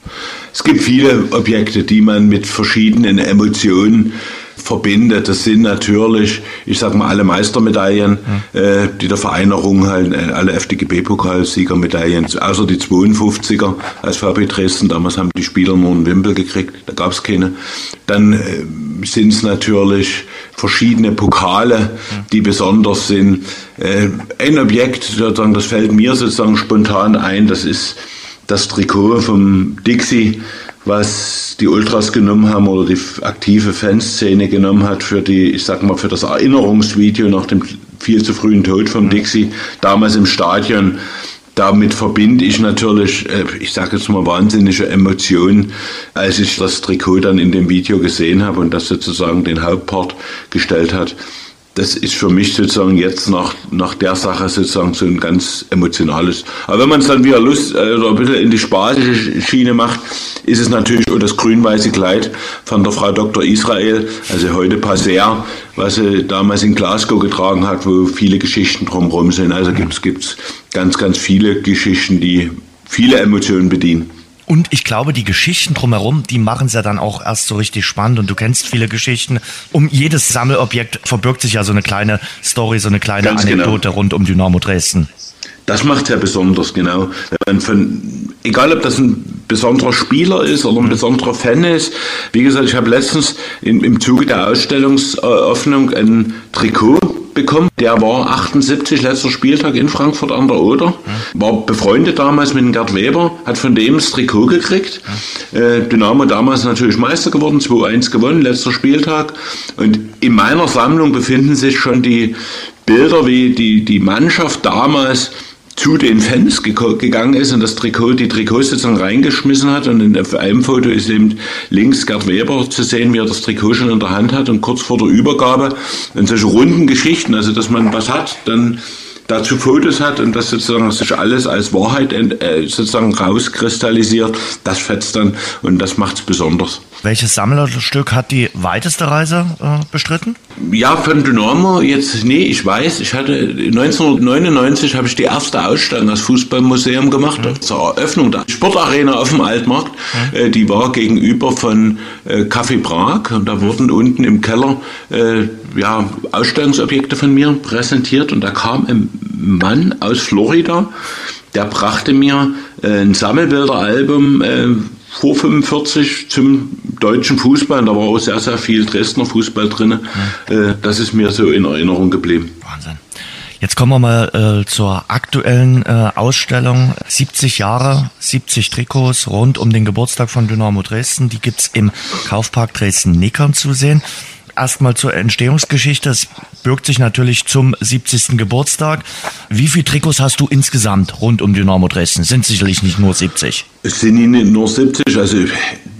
Es gibt viele Objekte, die man mit verschiedenen Emotionen verbindet. Das sind natürlich, ich sag mal, alle Meistermedaillen, mhm. äh, die der Verein errungen äh, alle FDGB-Pokalsiegermedaillen, außer die 52er als VB Dresden. Damals haben die Spieler nur einen Wimpel gekriegt, da gab es keine. Dann äh, sind es natürlich verschiedene Pokale, die besonders sind. Äh, ein Objekt, sozusagen, das fällt mir sozusagen spontan ein, das ist das Trikot vom Dixie was die Ultras genommen haben oder die aktive Fanszene genommen hat für die, ich sag mal, für das Erinnerungsvideo nach dem viel zu frühen Tod von Dixie, damals im Stadion. Damit verbinde ich natürlich, äh, ich sage jetzt mal, wahnsinnige Emotionen, als ich das Trikot dann in dem Video gesehen habe und das sozusagen den Hauptpart gestellt hat das ist für mich sozusagen jetzt nach, nach der Sache sozusagen so ein ganz emotionales. Aber wenn man es dann wieder Lust äh, oder ein bisschen in die spaßige Schiene macht, ist es natürlich auch das grün-weiße Kleid von der Frau Dr. Israel, also heute Passer, was sie damals in Glasgow getragen hat, wo viele Geschichten drumherum sind. Also gibt es ganz, ganz viele Geschichten, die viele Emotionen bedienen. Und ich glaube, die Geschichten drumherum, die machen es ja dann auch erst so richtig spannend. Und du kennst viele Geschichten. Um jedes Sammelobjekt verbirgt sich ja so eine kleine Story, so eine kleine Ganz genau. Anekdote genau. rund um Dynamo Dresden. Das macht es ja besonders, genau. Wenn von, egal ob das ein besonderer Spieler ist oder ein besonderer Fan ist. Wie gesagt, ich habe letztens in, im Zuge der Ausstellungseröffnung ein Trikot bekommen. Der war 78, letzter Spieltag in Frankfurt an der Oder. War befreundet damals mit Gerd Weber, hat von dem das Trikot gekriegt. Äh, Dynamo damals natürlich Meister geworden, 2-1 gewonnen, letzter Spieltag. Und in meiner Sammlung befinden sich schon die Bilder, wie die, die Mannschaft damals zu den Fans gegangen ist und das Trikot, die Trikots sozusagen reingeschmissen hat. Und in einem Foto ist eben links Gerd Weber zu sehen, wie er das Trikot schon in der Hand hat und kurz vor der Übergabe. Und solche runden Geschichten, also dass man was hat, dann dazu Fotos hat und das sozusagen sich alles als Wahrheit äh, sozusagen rauskristallisiert, das fetzt dann und das macht es besonders. Welches Sammlerstück hat die weiteste Reise äh, bestritten? Ja, von Dynamo jetzt, nee, ich weiß, ich hatte 1999 habe ich die erste Ausstellung als Fußballmuseum gemacht, mhm. zur Eröffnung der Sportarena auf dem Altmarkt. Mhm. Äh, die war gegenüber von äh, Café Prag und da wurden unten im Keller äh, ja, Ausstellungsobjekte von mir präsentiert und da kam ein Mann aus Florida, der brachte mir äh, ein Sammelbilderalbum äh, vor 45 zum deutschen Fußball. Und da war auch sehr, sehr viel Dresdner Fußball drin. Mhm. Das ist mir so in Erinnerung geblieben. Wahnsinn. Jetzt kommen wir mal äh, zur aktuellen äh, Ausstellung. 70 Jahre, 70 Trikots rund um den Geburtstag von Dynamo Dresden. Die gibt's im Kaufpark Dresden-Nickern zu sehen erstmal zur Entstehungsgeschichte. Es birgt sich natürlich zum 70. Geburtstag. Wie viele Trikots hast du insgesamt rund um Dynamo Dresden? Sind sicherlich nicht nur 70. Es sind nicht nur 70. Also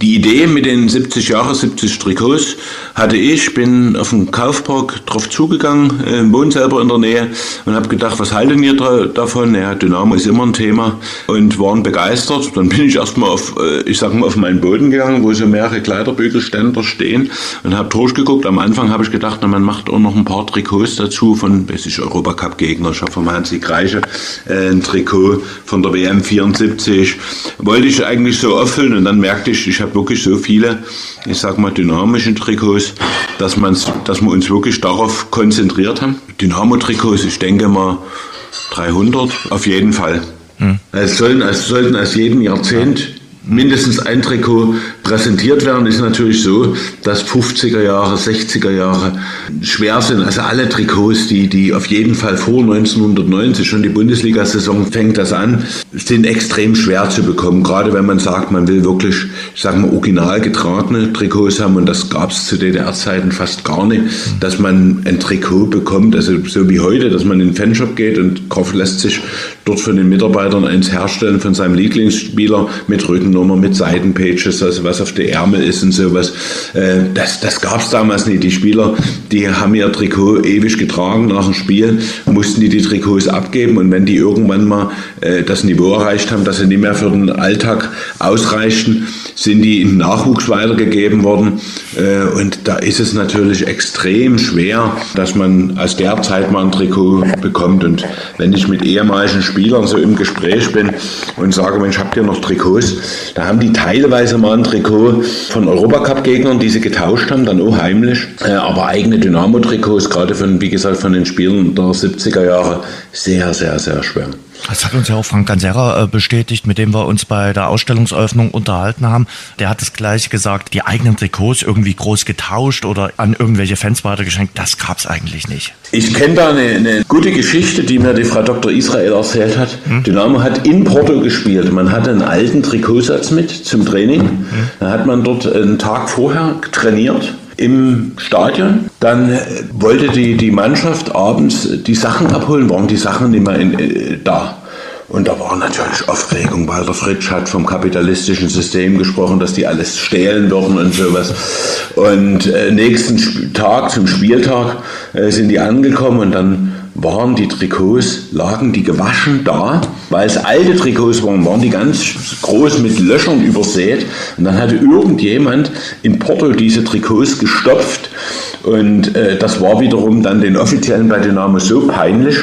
die Idee mit den 70 Jahren, 70 Trikots hatte ich. Bin auf den Kaufpark drauf zugegangen, äh, wohne selber in der Nähe und habe gedacht, was halten ihr davon? Ja, Dynamo ist immer ein Thema und waren begeistert. Dann bin ich erstmal auf, äh, ich sag mal, auf meinen Boden gegangen, wo so mehrere Kleiderbügelständer stehen und habe durchgeguckt. Am Anfang habe ich gedacht, na, man macht auch noch ein paar Trikots dazu von, weiß ich, Europacup-Gegner. Ich habe vom Hans-Sieg Reiche äh, ein Trikot von der WM 74 wollte ich eigentlich so auffüllen und dann merkte ich, ich habe wirklich so viele, ich sag mal, dynamische Trikots, dass, man's, dass wir uns wirklich darauf konzentriert haben. Dynamo-Trikots, ich denke mal 300 auf jeden Fall. Hm. Es, sollen, es sollten aus jedem Jahrzehnt mindestens ein Trikot präsentiert werden, ist natürlich so, dass 50er Jahre, 60er Jahre schwer sind. Also alle Trikots, die, die auf jeden Fall vor 1990, schon die Bundesliga-Saison fängt das an, sind extrem schwer zu bekommen. Gerade wenn man sagt, man will wirklich, ich sag mal, original getragene Trikots haben und das gab es zu DDR-Zeiten fast gar nicht, dass man ein Trikot bekommt, also so wie heute, dass man in den Fanshop geht und Kopf lässt sich dort von den Mitarbeitern eins herstellen von seinem Lieblingsspieler mit Rückennummer, mit Seitenpages, also was auf der Ärmel ist und sowas. Äh, das das gab es damals nicht. Die Spieler, die haben ihr Trikot ewig getragen nach dem Spiel, mussten die die Trikots abgeben und wenn die irgendwann mal äh, das Niveau erreicht haben, dass sie nicht mehr für den Alltag ausreichten, sind die in Nachwuchs weitergegeben worden. Äh, und da ist es natürlich extrem schwer, dass man aus der Zeit mal ein Trikot bekommt. Und wenn ich mit ehemaligen Spielern so im Gespräch bin und sage, Mensch, habt ihr noch Trikots? Da haben die teilweise mal ein Trikot von Europacup-Gegnern, die sie getauscht haben, dann auch heimlich. Äh, aber eigene Dynamo-Trikots, gerade von, wie gesagt, von den Spielern der 70er Jahre, sehr, sehr, sehr schwer. Das hat uns ja auch Frank Ganserra äh, bestätigt, mit dem wir uns bei der Ausstellungseröffnung unterhalten haben. Der hat es gleich gesagt, die eigenen Trikots irgendwie groß getauscht oder an irgendwelche Fans weitergeschenkt, das gab es eigentlich nicht. Ich kenne da eine, eine, gute Geschichte, die mir die Frau Dr. Israel erzählt hat. Hm? Dynamo hat in Porto gespielt. Man hatte einen alten Trikotsatz mit zum Training. Hm? Da hat man dort einen Tag vorher trainiert im Stadion. Dann äh, wollte die, die Mannschaft abends die Sachen abholen, waren die Sachen nicht mehr in, äh, da. Und da war natürlich Aufregung, weil der Fritsch hat vom kapitalistischen System gesprochen, dass die alles stehlen würden und sowas. Und äh, nächsten Tag zum Spieltag äh, sind die angekommen und dann waren die Trikots, lagen die gewaschen da, weil es alte Trikots waren, waren die ganz groß mit Löchern übersät. Und dann hatte irgendjemand in Porto diese Trikots gestopft und äh, das war wiederum dann den Offiziellen bei Dynamo so peinlich,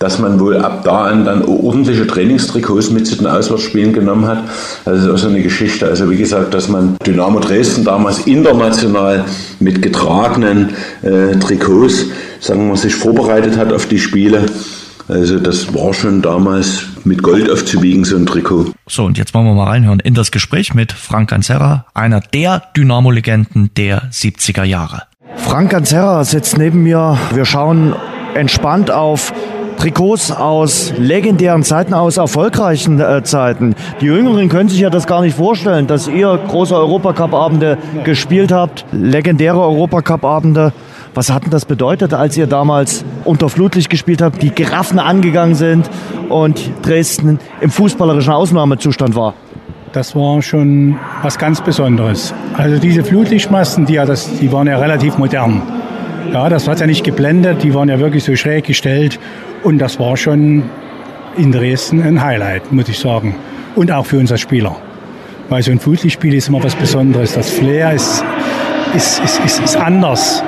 dass man wohl ab da an dann ordentliche Trainingstrikots mit zu den Auswärtsspielen genommen hat. Also so eine Geschichte. Also wie gesagt, dass man Dynamo Dresden damals international mit getragenen äh, Trikots, sagen wir, sich vorbereitet hat auf die Spiele. Also das war schon damals mit Gold aufzuwiegen, so ein Trikot. So, und jetzt wollen wir mal reinhören in das Gespräch mit Frank Ganzerra, einer der Dynamo-Legenden der 70er Jahre. Frank Ganzerra sitzt neben mir. Wir schauen entspannt auf Trikots aus legendären Zeiten, aus erfolgreichen äh, Zeiten. Die Jüngeren können sich ja das gar nicht vorstellen, dass ihr große Europacup-Abende gespielt habt, legendäre Europacup-Abende. Was hat denn das bedeutet, als ihr damals unter Flutlicht gespielt habt, die Giraffen angegangen sind und Dresden im fußballerischen Ausnahmezustand war? Das war schon was ganz Besonderes. Also diese Flutlichtmasten, die, ja das, die waren ja relativ modern. Ja, das hat ja nicht geblendet, die waren ja wirklich so schräg gestellt. Und das war schon in Dresden ein Highlight, muss ich sagen. Und auch für uns als Spieler. Weil so ein Flutlichtspiel ist immer was Besonderes. Das Flair ist, ist, ist, ist, ist anders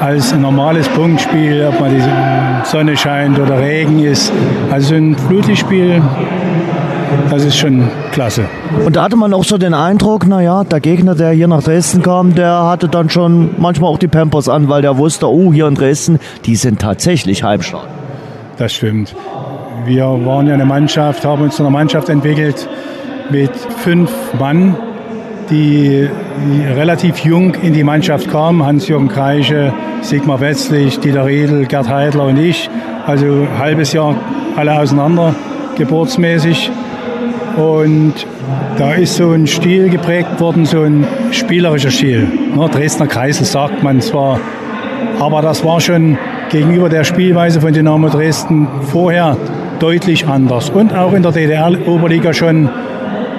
als ein normales Punktspiel, ob mal die Sonne scheint oder Regen ist. Also ein Flutlichtspiel, das ist schon klasse. Und da hatte man auch so den Eindruck, naja, der Gegner, der hier nach Dresden kam, der hatte dann schon manchmal auch die Pampers an, weil der wusste, oh, hier in Dresden, die sind tatsächlich heimstark. Das stimmt. Wir waren ja eine Mannschaft, haben uns eine Mannschaft entwickelt mit fünf Mann, die relativ jung in die Mannschaft kamen. Hans-Jürgen Kreische, Sigmar Wetzlich, Dieter Riedel, Gerd Heidler und ich. Also ein halbes Jahr alle auseinander, geburtsmäßig. Und da ist so ein Stil geprägt worden, so ein spielerischer Stil. Ne, Dresdner Kreisel sagt man zwar, aber das war schon gegenüber der Spielweise von Dynamo Dresden vorher deutlich anders. Und auch in der DDR-Oberliga schon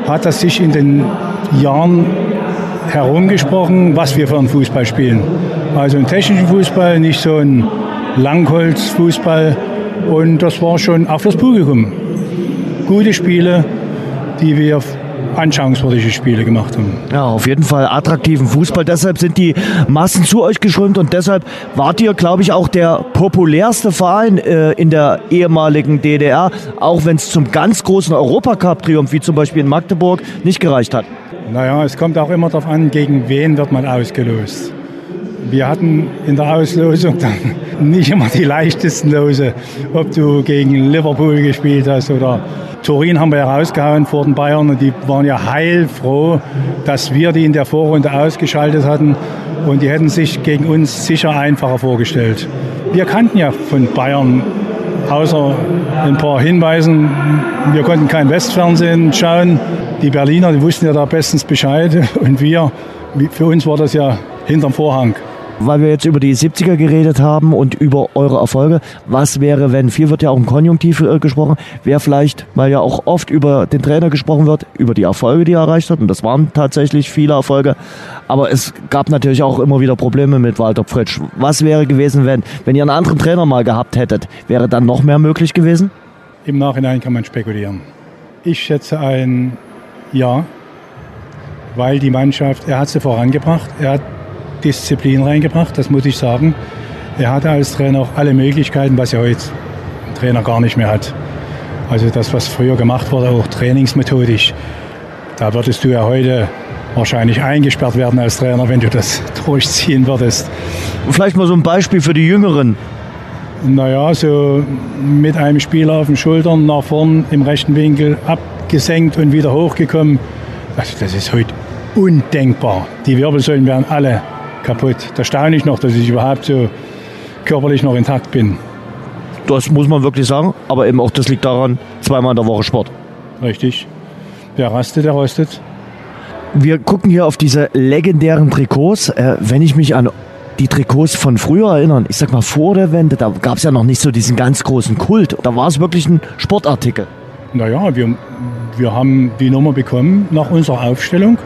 hat das sich in den Jahren herumgesprochen, was wir für einen Fußball spielen. Also einen technischen Fußball, nicht so ein Langholzfußball. Und das war schon auch fürs Publikum. Gute Spiele, die wir anschauungswürdige Spiele gemacht haben. Ja, auf jeden Fall attraktiven Fußball. Deshalb sind die Massen zu euch geschrömt und deshalb wart ihr, glaube ich, auch der populärste Verein äh, in der ehemaligen DDR, auch wenn es zum ganz großen Europacup-Triumph, wie zum Beispiel in Magdeburg, nicht gereicht hat. Naja, es kommt auch immer darauf an, gegen wen wird man ausgelost. Wir hatten in der Auslosung dann nicht immer die leichtesten Lose, ob du gegen Liverpool gespielt hast oder Turin haben wir ja rausgehauen vor den Bayern und die waren ja heilfroh, dass wir die in der Vorrunde ausgeschaltet hatten und die hätten sich gegen uns sicher einfacher vorgestellt. Wir kannten ja von Bayern außer ein paar Hinweisen, wir konnten kein Westfernsehen schauen. Die Berliner, die wussten ja da bestens Bescheid und wir, für uns war das ja hinterm Vorhang weil wir jetzt über die 70er geredet haben und über eure Erfolge. Was wäre, wenn, viel wird ja auch im Konjunktiv äh, gesprochen, wäre vielleicht, weil ja auch oft über den Trainer gesprochen wird, über die Erfolge, die er erreicht hat. Und das waren tatsächlich viele Erfolge. Aber es gab natürlich auch immer wieder Probleme mit Walter Fritsch. Was wäre gewesen, wenn, wenn ihr einen anderen Trainer mal gehabt hättet? Wäre dann noch mehr möglich gewesen? Im Nachhinein kann man spekulieren. Ich schätze ein Ja, weil die Mannschaft, er hat sie vorangebracht. Er hat Disziplin reingebracht, das muss ich sagen. Er hatte als Trainer auch alle Möglichkeiten, was er heute Trainer gar nicht mehr hat. Also das, was früher gemacht wurde, auch trainingsmethodisch, da würdest du ja heute wahrscheinlich eingesperrt werden als Trainer, wenn du das durchziehen würdest. Vielleicht mal so ein Beispiel für die Jüngeren. Naja, so mit einem Spieler auf den Schultern nach vorn im rechten Winkel abgesenkt und wieder hochgekommen. Also das ist heute undenkbar. Die Wirbelsäulen werden alle kaputt. Da staune ich noch, dass ich überhaupt so körperlich noch intakt bin. Das muss man wirklich sagen, aber eben auch das liegt daran, zweimal in der Woche Sport. Richtig. Wer rastet, der rostet. Wir gucken hier auf diese legendären Trikots. Äh, wenn ich mich an die Trikots von früher erinnern, ich sag mal vor der Wende, da gab es ja noch nicht so diesen ganz großen Kult. Da war es wirklich ein Sportartikel. Naja, wir, wir haben die Nummer bekommen nach unserer Aufstellung.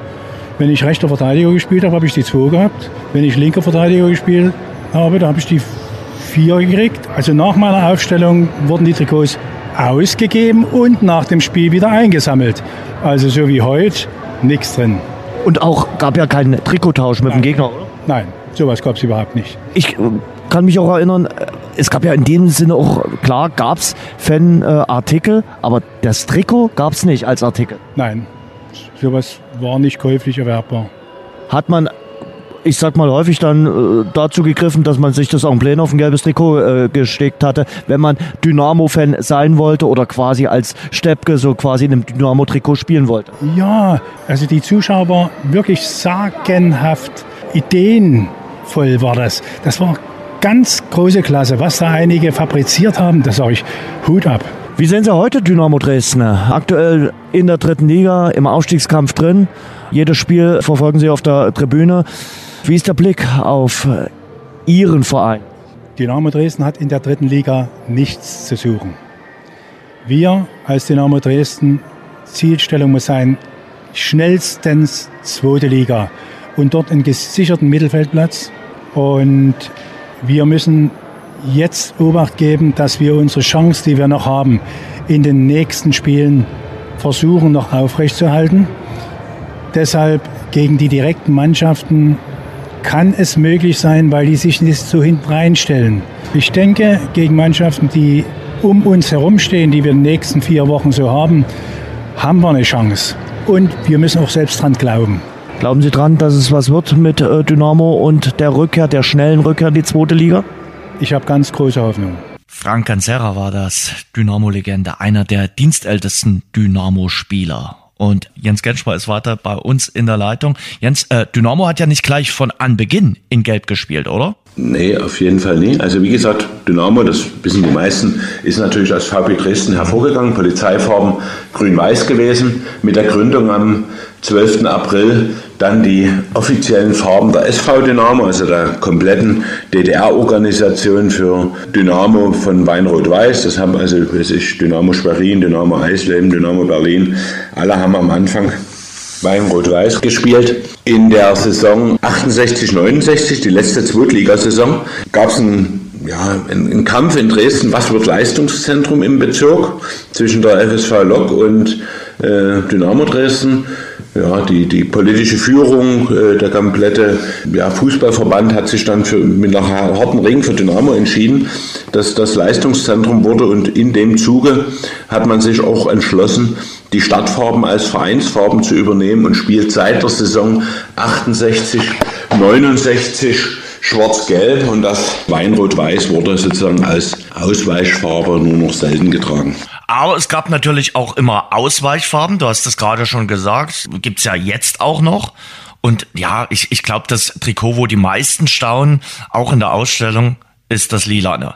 Wenn ich rechter Verteidiger gespielt habe, habe ich die 2 gehabt. Wenn ich linker Verteidiger gespielt habe, da habe ich die 4 gekriegt. Also nach meiner Aufstellung wurden die Trikots ausgegeben und nach dem Spiel wieder eingesammelt. Also so wie heute, nichts drin. Und auch gab ja keinen Trikottausch mit Nein. dem Gegner, oder? Nein, sowas gab es überhaupt nicht. Ich äh, kann mich auch erinnern, äh, es gab ja in dem Sinne auch, klar, gab es Fanartikel, aber das Trikot gab es nicht als Artikel. Nein, sowas war nicht käuflich erwerbbar. Hat man, ich sag mal, häufig dann äh, dazu gegriffen, dass man sich das plein auf ein gelbes Trikot äh, gesteckt hatte, wenn man Dynamo-Fan sein wollte oder quasi als Steppke so quasi in einem Dynamo-Trikot spielen wollte. Ja, also die Zuschauer waren wirklich sagenhaft ideenvoll war das. Das war ganz große Klasse. Was da einige fabriziert haben, das sage ich Hut ab. Wie sehen Sie heute Dynamo Dresden? Aktuell in der dritten Liga, im Aufstiegskampf drin. Jedes Spiel verfolgen Sie auf der Tribüne. Wie ist der Blick auf Ihren Verein? Dynamo Dresden hat in der dritten Liga nichts zu suchen. Wir als Dynamo Dresden, Zielstellung muss sein, schnellstens zweite Liga und dort einen gesicherten Mittelfeldplatz. Und wir müssen jetzt Obacht geben, dass wir unsere Chance, die wir noch haben, in den nächsten Spielen versuchen noch aufrechtzuerhalten. Deshalb gegen die direkten Mannschaften kann es möglich sein, weil die sich nicht so hinten reinstellen. Ich denke, gegen Mannschaften, die um uns herumstehen, die wir in den nächsten vier Wochen so haben, haben wir eine Chance. Und wir müssen auch selbst dran glauben. Glauben Sie dran, dass es was wird mit äh, Dynamo und der Rückkehr, der schnellen Rückkehr in die zweite Liga? Ich habe ganz große Hoffnung. Frank Canzera war das, Dynamo-Legende, einer der dienstältesten Dynamo-Spieler. Und Jens Genschmer ist weiter bei uns in der Leitung. Jens, äh, Dynamo hat ja nicht gleich von Anbeginn in Gelb gespielt, oder? Nee, auf jeden Fall nie. Also wie gesagt, Dynamo, das wissen die meisten, ist natürlich als VP Dresden hervorgegangen, Polizeifarben grün-weiß gewesen. Mit der Gründung am 12. April dann die offiziellen Farben der SV Dynamo, also der kompletten DDR-Organisation für Dynamo von Weinrot-Weiß. Das haben also, weiß ich, Dynamo Schwerin, Dynamo Eisleben, Dynamo Berlin, alle haben am Anfang Weinrot-Weiß gespielt. In der Saison 68, 69, die letzte Zweitligasaison, gab es einen ja, ein, Kampf in Dresden, was wird Leistungszentrum im Bezirk zwischen der FSV Lok und äh, Dynamo Dresden. Ja, die, die politische Führung, äh, der komplette ja, Fußballverband hat sich dann für, mit einem harten Ring für Dynamo entschieden, dass das Leistungszentrum wurde und in dem Zuge hat man sich auch entschlossen, die Stadtfarben als Vereinsfarben zu übernehmen und spielt seit der Saison 68, 69 Schwarz-Gelb und das Weinrot-Weiß wurde sozusagen als Ausweichfarbe nur noch selten getragen. Aber es gab natürlich auch immer Ausweichfarben, du hast es gerade schon gesagt, gibt's ja jetzt auch noch. Und ja, ich, ich glaube, das Trikot, wo die meisten staunen, auch in der Ausstellung, ist das Lilane.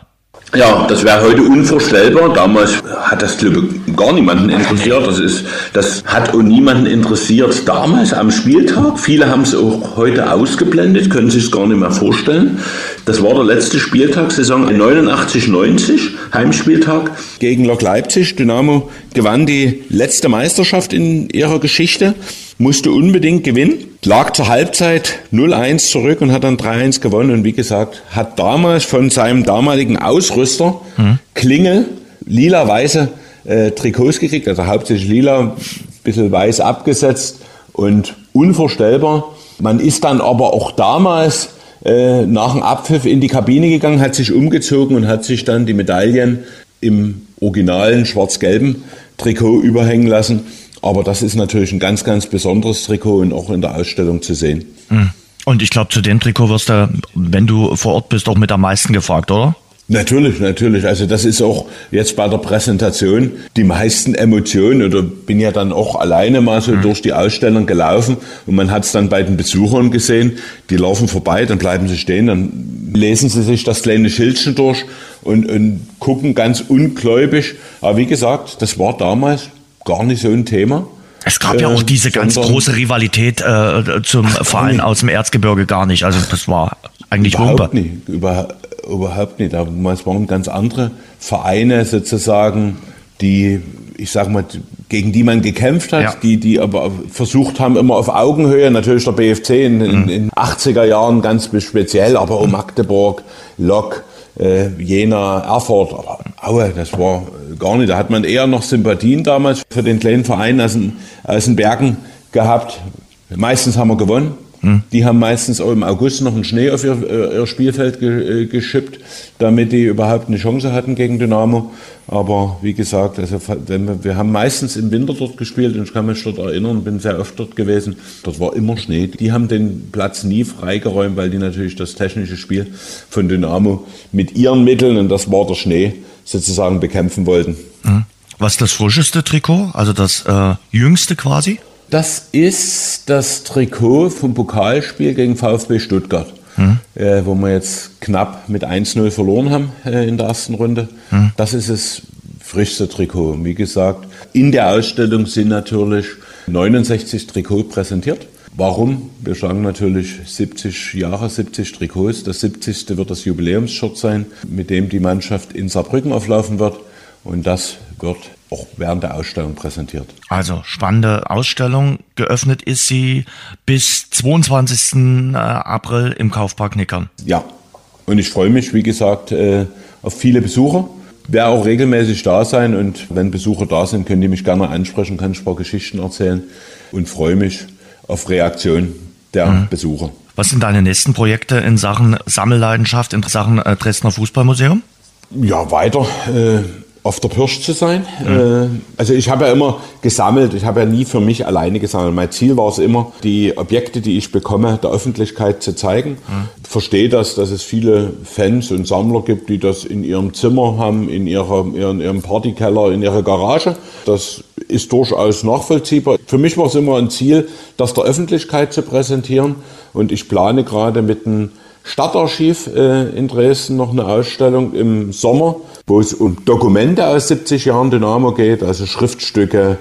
Ja, das wäre heute unvorstellbar. Damals hat das, ich, gar niemanden interessiert. Das, ist, das hat auch niemanden interessiert damals am Spieltag. Viele haben es auch heute ausgeblendet, können sich es gar nicht mehr vorstellen. Das war der letzte Spieltag, Saison 89-90, Heimspieltag gegen Lok Leipzig. Dynamo gewann die letzte Meisterschaft in ihrer Geschichte, musste unbedingt gewinnen lag zur Halbzeit 0-1 zurück und hat dann 3-1 gewonnen. Und wie gesagt, hat damals von seinem damaligen Ausrüster mhm. Klingel lila-weiße äh, Trikots gekriegt, also hauptsächlich lila, bisschen weiß abgesetzt und unvorstellbar. Man ist dann aber auch damals äh, nach dem Abpfiff in die Kabine gegangen, hat sich umgezogen und hat sich dann die Medaillen im originalen schwarz-gelben Trikot überhängen lassen. Aber das ist natürlich ein ganz, ganz besonderes Trikot und auch in der Ausstellung zu sehen. Hm. Und ich glaube, zu dem Trikot wirst du, wenn du vor Ort bist, auch mit am meisten gefragt, oder? Natürlich, natürlich. Also das ist auch jetzt bei der Präsentation die meisten Emotionen oder bin ja dann auch alleine mal so mhm. durch die Ausstellung gelaufen und man hat es dann bei den Besuchern gesehen, die laufen vorbei, dann bleiben sie stehen, dann lesen sie sich das kleine Schildchen durch und, und gucken ganz ungläubig. Aber wie gesagt, das war damals gar nicht so ein Thema. Es gab äh, ja auch diese ganz große Rivalität äh, zum Verein aus dem Erzgebirge gar nicht. Also das war eigentlich überhaupt Wumpe. nicht. Über, überhaupt nicht. Es waren ganz andere Vereine sozusagen, die, ich sag mal, gegen die man gekämpft hat, ja. die, die aber versucht haben, immer auf Augenhöhe, natürlich der BFC in, in, mhm. in 80er Jahren ganz speziell, aber auch Magdeburg, Lok, äh, Jena, Erfurt, aber Aue, das war gar nicht. Da hat man eher noch Sympathien damals für den kleinen Verein aus den, aus den Bergen gehabt. Meistens haben wir gewonnen. Die haben meistens auch im August noch einen Schnee auf ihr, äh, ihr Spielfeld ge, äh, geschippt, damit die überhaupt eine Chance hatten gegen Dynamo. Aber wie gesagt, also wir, wir, haben meistens im Winter dort gespielt und ich kann mich dort erinnern, bin sehr oft dort gewesen. Dort war immer Schnee. Die haben den Platz nie freigeräumt, weil die natürlich das technische Spiel von Dynamo mit ihren Mitteln, und das war der Schnee, sozusagen bekämpfen wollten. Hm. Was ist das frischeste Trikot? Also das äh, jüngste quasi? Das ist das Trikot vom Pokalspiel gegen VfB Stuttgart. hm. äh, wo wir jetzt knapp mit 1-0 verloren haben äh, in der ersten Runde. Hm. Das ist das frischste Trikot. Wie gesagt, in der Ausstellung sind natürlich 69 Trikots präsentiert. Warum? Wir sagen natürlich 70 Jahre, 70 Trikots. Das 70. wird das Jubiläumsshirt sein, mit dem die Mannschaft in Saarbrücken auflaufen wird. Und das wird auch während der Ausstellung präsentiert. Also spannende Ausstellung. Geöffnet ist sie bis 22. Äh, April im Kaufpark Nickern. Ja, und ich freue mich, wie gesagt, äh, auf viele Besucher. Werde auch regelmäßig da sein und wenn Besucher da sind, können die mich gerne ansprechen, kann ich ein paar Geschichten erzählen und freue mich auf Reaktion der mhm. Besucher. Was sind deine nächsten Projekte in Sachen Sammelleidenschaft, in Sachen äh, Dresdner Fußballmuseum? Ja, weiter. Äh, auf der Pirsch zu sein. Mhm. Also ich habe ja immer gesammelt, ich habe ja nie für mich alleine gesammelt. Mein Ziel war es immer, die Objekte, die ich bekomme, der Öffentlichkeit zu zeigen. Mhm. Verstehe das, dass es viele Fans und Sammler gibt, die das in ihrem Zimmer haben, in, ihrer, in ihrem Partykeller, in ihrer Garage. Das ist durchaus nachvollziehbar. Für mich war es immer ein Ziel, das der Öffentlichkeit zu präsentieren. Und ich plane gerade mit einem Stadtarchiv äh, in Dresden noch eine Ausstellung im Sommer, wo es um Dokumente aus 70 Jahren Dynamo geht, also Schriftstücke,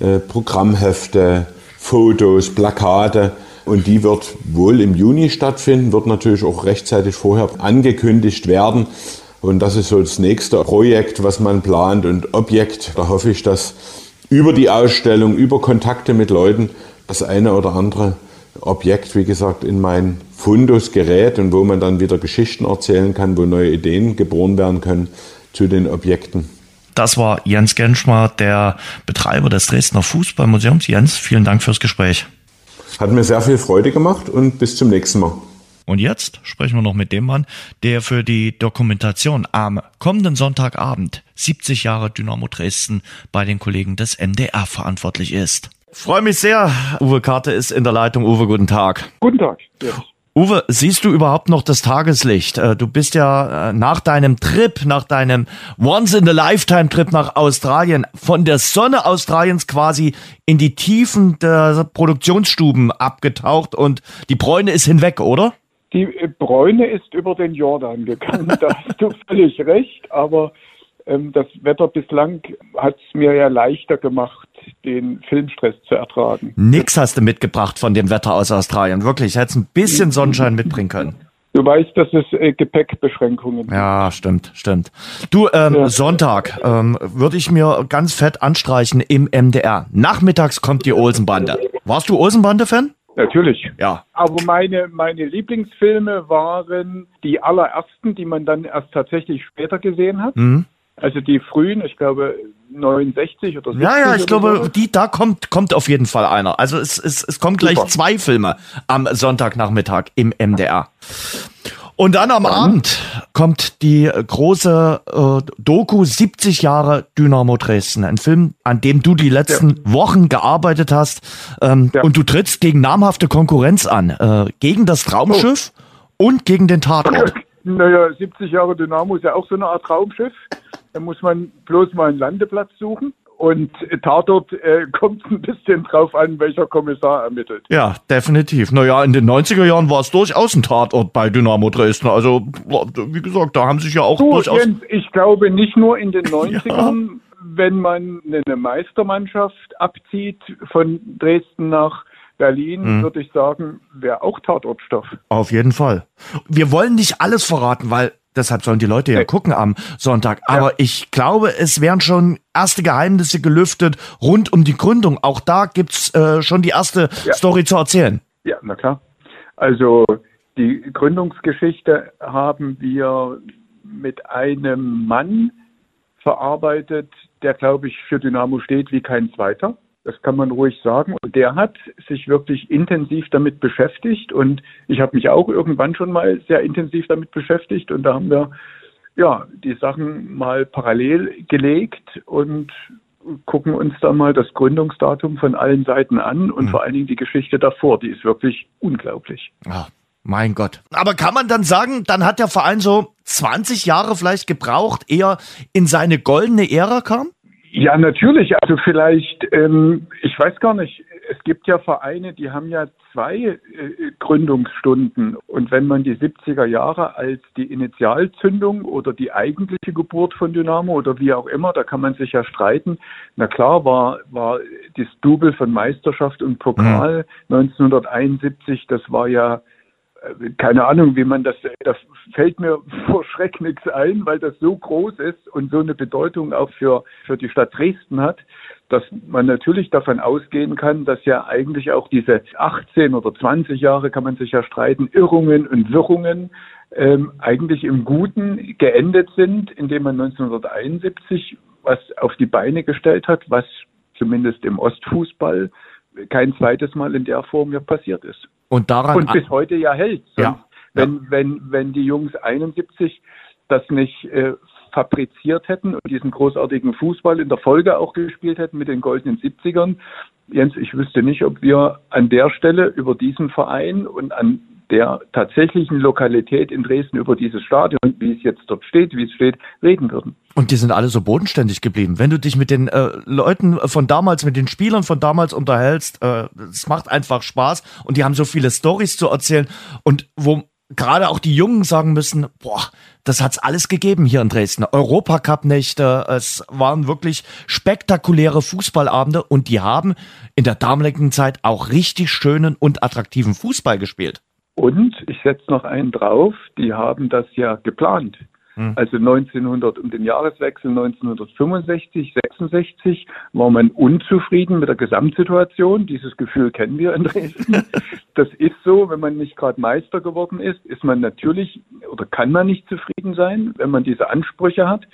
äh, Programmhefte, Fotos, Plakate. Und die wird wohl im Juni stattfinden, wird natürlich auch rechtzeitig vorher angekündigt werden. Und das ist so das nächste Projekt, was man plant und Objekt. Da hoffe ich, dass über die Ausstellung, über Kontakte mit Leuten das eine oder andere Objekt, wie gesagt, in mein Fundus gerät und wo man dann wieder Geschichten erzählen kann, wo neue Ideen geboren werden können zu den Objekten. Das war Jens Genschmar, der Betreiber des Dresdner Fußballmuseums. Jens, vielen Dank fürs Gespräch. Hat mir sehr viel Freude gemacht und bis zum nächsten Mal. Und jetzt sprechen wir noch mit dem Mann, der für die Dokumentation am kommenden Sonntagabend 70 Jahre Dynamo Dresden bei den Kollegen des NDR verantwortlich ist. Freue mich sehr. Uwe Karte ist in der Leitung. Uwe, guten Tag. Guten Tag. Ja. Uwe, siehst du überhaupt noch das Tageslicht? Äh, du bist ja äh, nach deinem Trip, nach deinem Once-in-a-Lifetime-Trip nach Australien, von der Sonne Australiens quasi in die Tiefen der Produktionsstuben abgetaucht und die Bräune ist hinweg, oder? Die Bräune ist über den Jordan gegangen, da hast du völlig recht, aber ähm, das Wetter bislang hat es mir ja leichter gemacht, den Filmstress zu ertragen. Nix hast du mitgebracht von dem Wetter aus Australien. Wirklich, hättest ein bisschen Sonnenschein mitbringen können. Du weißt, dass es äh, Gepäckbeschränkungen Ja, stimmt, stimmt. Du, ähm, ja. Sonntag ähm, würde ich mir ganz fett anstreichen im MDR. Nachmittags kommt die Olsenbande. Warst du Olsenbande-Fan? Natürlich. Ja. Aber meine, meine Lieblingsfilme waren die allerersten, die man dann erst tatsächlich später gesehen hat. Mhm. Also die frühen, ich glaube 69 oder 70. Ja, ja, ich glaube, so. die, da kommt, kommt auf jeden Fall einer. Also es, es, es kommen gleich Super. zwei Filme am Sonntagnachmittag im MDR. Und dann am dann. Abend kommt die große äh, Doku 70 Jahre Dynamo Dresden. Ein Film, an dem du die letzten ja. Wochen gearbeitet hast. Ähm, ja. Und du trittst gegen namhafte Konkurrenz an. Äh, gegen das Traumschiff oh. und gegen den Tatort. Naja, 70 Jahre Dynamo ist ja auch so eine Art Traumschiff. Da muss man bloß mal einen Landeplatz suchen. Und Tatort äh, kommt ein bisschen drauf an, welcher Kommissar ermittelt. Ja, definitiv. Naja, in den 90er Jahren war es durchaus ein Tatort bei Dynamo Dresden. Also, wie gesagt, da haben sich ja auch du, durchaus... Jens, ich glaube nicht nur in den 90ern, ja. wenn man eine Meistermannschaft abzieht von Dresden nach Berlin, hm. würde ich sagen, wäre auch Tatortstoff. Auf jeden Fall. Wir wollen nicht alles verraten, weil deshalb sollen die Leute ja gucken am Sonntag. Aber ja. ich glaube, es werden schon erste Geheimnisse gelüftet rund um die Gründung. Auch da gibt's äh, schon die erste ja. Story zu erzählen. Ja, na klar. Also die Gründungsgeschichte haben wir mit einem Mann verarbeitet, der, glaube ich, für Dynamo steht wie kein zweiter. Das kann man ruhig sagen. Und der hat sich wirklich intensiv damit beschäftigt. Und ich habe mich auch irgendwann schon mal sehr intensiv damit beschäftigt. Und da haben wir ja die Sachen mal parallel gelegt und gucken uns da mal das Gründungsdatum von allen Seiten an und mhm. vor allen Dingen die Geschichte davor. Die ist wirklich unglaublich. Ja. Mein Gott. Aber kann man dann sagen, dann hat der Verein so 20 Jahre vielleicht gebraucht, eher in seine goldene Ära kam? Ja, natürlich. Also vielleicht, ähm, ich weiß gar nicht, es gibt ja Vereine, die haben ja zwei äh, Gründungsstunden. Und wenn man die 70er Jahre als die Initialzündung oder die eigentliche Geburt von Dynamo oder wie auch immer, da kann man sich ja streiten. Na klar war, war das Double von Meisterschaft und Pokal mhm. 1971, das war ja keine Ahnung, wie man das, das fällt mir vor Schreck nichts ein, weil das so groß ist und so eine Bedeutung auch für, für die Stadt Dresden hat, dass man natürlich davon ausgehen kann, dass ja eigentlich auch diese 18 oder 20 Jahre, kann man sich ja streiten, Irrungen und Wirrungen ähm, eigentlich im Guten geendet sind, indem man 1971 was auf die Beine gestellt hat, was zumindest im Ostfußball kein zweites Mal in der Form ja passiert ist. Und daran und bis heute ja hält. Ja. Wenn, ja. wenn, wenn die Jungs 71 das nicht äh, fabriziert hätten und diesen großartigen Fußball in der Folge auch gespielt hätten mit den goldenen 70ern. Jens, ich wüsste nicht, ob wir an der Stelle über diesen Verein und an der tatsächlichen Lokalität in Dresden über dieses Stadion, wie es jetzt dort steht, wie es steht, reden würden. Und die sind alle so bodenständig geblieben. Wenn du dich mit den äh, Leuten von damals, mit den Spielern von damals unterhältst, äh, es äh, macht einfach Spaß und die haben so viele Stories zu erzählen und wo gerade auch die Jungen sagen müssen, boah, das hat's alles gegeben hier in Dresden. Europacup-Nächte, es waren wirklich spektakuläre Fußballabende und die haben in der damaligen Zeit auch richtig schönen und attraktiven Fußball gespielt. Und ich setze noch einen drauf, die haben das ja geplant. Hm. Also 1900, um den Jahreswechsel 1965, 66 war man unzufrieden mit der Gesamtsituation. Dieses Gefühl kennen wir in Dresden. Das ist so, wenn man nicht gerade Meister geworden ist, ist man natürlich oder kann man nicht zufrieden sein, wenn man diese Ansprüche hat.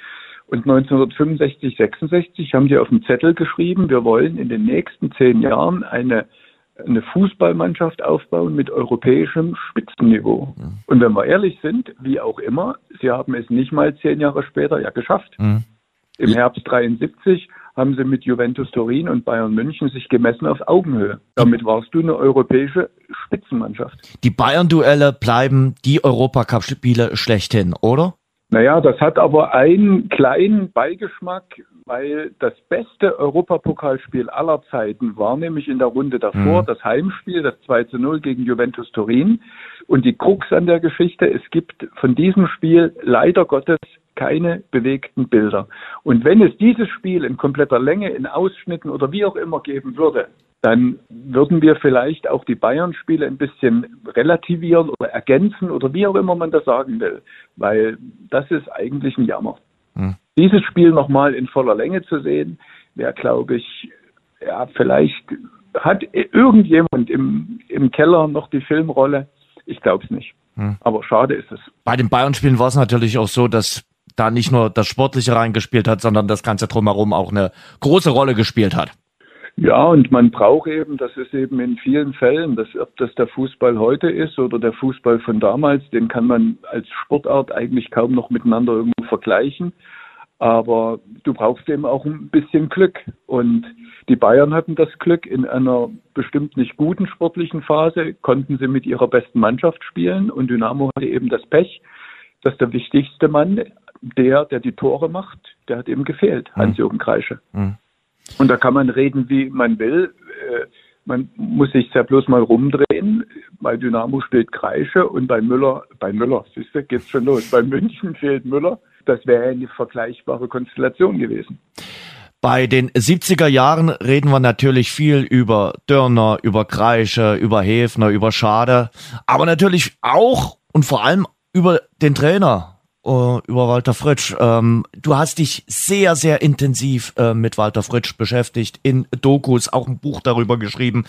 Und 1965, 66 haben die auf dem Zettel geschrieben, wir wollen in den nächsten zehn Jahren eine eine Fußballmannschaft aufbauen mit europäischem Spitzenniveau. Mhm. Und wenn wir ehrlich sind, wie auch immer, sie haben es nicht mal zehn Jahre später ja geschafft. Mhm. Im Herbst 73 haben sie mit Juventus Turin und Bayern München sich gemessen auf Augenhöhe. Damit warst du eine europäische Spitzenmannschaft. Die Bayern-Duelle bleiben die Europacup-Spiele schlechthin, oder? Naja, das hat aber einen kleinen Beigeschmack, weil das beste Europapokalspiel aller Zeiten war nämlich in der Runde davor mhm. das Heimspiel, das 2 zu 0 gegen Juventus Turin. Und die Krux an der Geschichte, es gibt von diesem Spiel leider Gottes keine bewegten Bilder. Und wenn es dieses Spiel in kompletter Länge, in Ausschnitten oder wie auch immer geben würde, dann würden wir vielleicht auch die Bayern-Spiele ein bisschen relativieren oder ergänzen oder wie auch immer man das sagen will, weil das ist eigentlich ein Jammer. Dieses Spiel nochmal in voller Länge zu sehen, wäre, glaube ich, ja, vielleicht hat irgendjemand im, im Keller noch die Filmrolle. Ich glaube es nicht. Hm. Aber schade ist es. Bei den Bayern-Spielen war es natürlich auch so, dass da nicht nur das Sportliche reingespielt hat, sondern das Ganze drumherum auch eine große Rolle gespielt hat. Ja, und man braucht eben, das ist eben in vielen Fällen, dass, ob das der Fußball heute ist oder der Fußball von damals, den kann man als Sportart eigentlich kaum noch miteinander irgendwo vergleichen. Aber du brauchst eben auch ein bisschen Glück. Und die Bayern hatten das Glück, in einer bestimmt nicht guten sportlichen Phase konnten sie mit ihrer besten Mannschaft spielen. Und Dynamo hatte eben das Pech, dass der wichtigste Mann, der, der die Tore macht, der hat eben gefehlt, hm. Hans-Jürgen Kreische. Mhm. Und da kann man reden, wie man will. Äh, man muss sich ja bloß mal rumdrehen. Bei Dynamo spielt Kreische und bei Müller, bei Müller, siehst du, geht's schon los. Bei München fehlt Müller. Das wäre eine vergleichbare Konstellation gewesen. Bei den 70er Jahren reden wir natürlich viel über Dörner, über Kreische, über Hefner, über Schade, aber natürlich auch und vor allem über den Trainer uh, über Walter Fritsch. Ähm, du hast dich sehr, sehr intensiv äh, mit Walter Fritsch beschäftigt, in Dokus, auch ein Buch darüber geschrieben.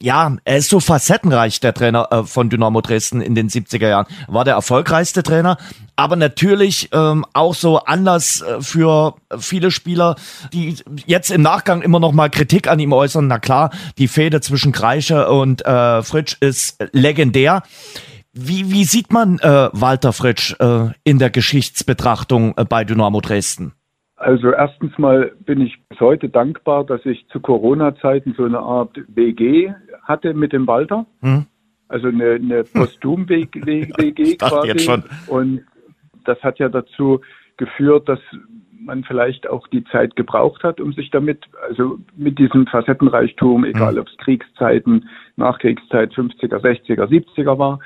Ja, er ist so facettenreich, der Trainer äh, von Dynamo Dresden in den 70er Jahren. War der erfolgreichste Trainer, aber natürlich ähm, auch so anders äh, für viele Spieler, die jetzt im Nachgang immer noch mal Kritik an ihm äußern. Na klar, die Fehde zwischen Kreische und äh, Fritsch ist legendär. Wie, wie sieht man äh, Walter Fritsch äh, in der Geschichtsbetrachtung äh, bei Dynamo Dresden? Also erstens mal bin ich bis heute dankbar, dass ich zu Corona-Zeiten so eine Art WG hatte mit dem Walter. Hm. Also eine, eine Postum-WG quasi. Jetzt schon. Und das hat ja dazu geführt, dass man vielleicht auch die Zeit gebraucht hat, um sich damit, also mit diesem Facettenreichtum, egal ob es Kriegszeiten, Nachkriegszeit, 50er, 60er, 70er war,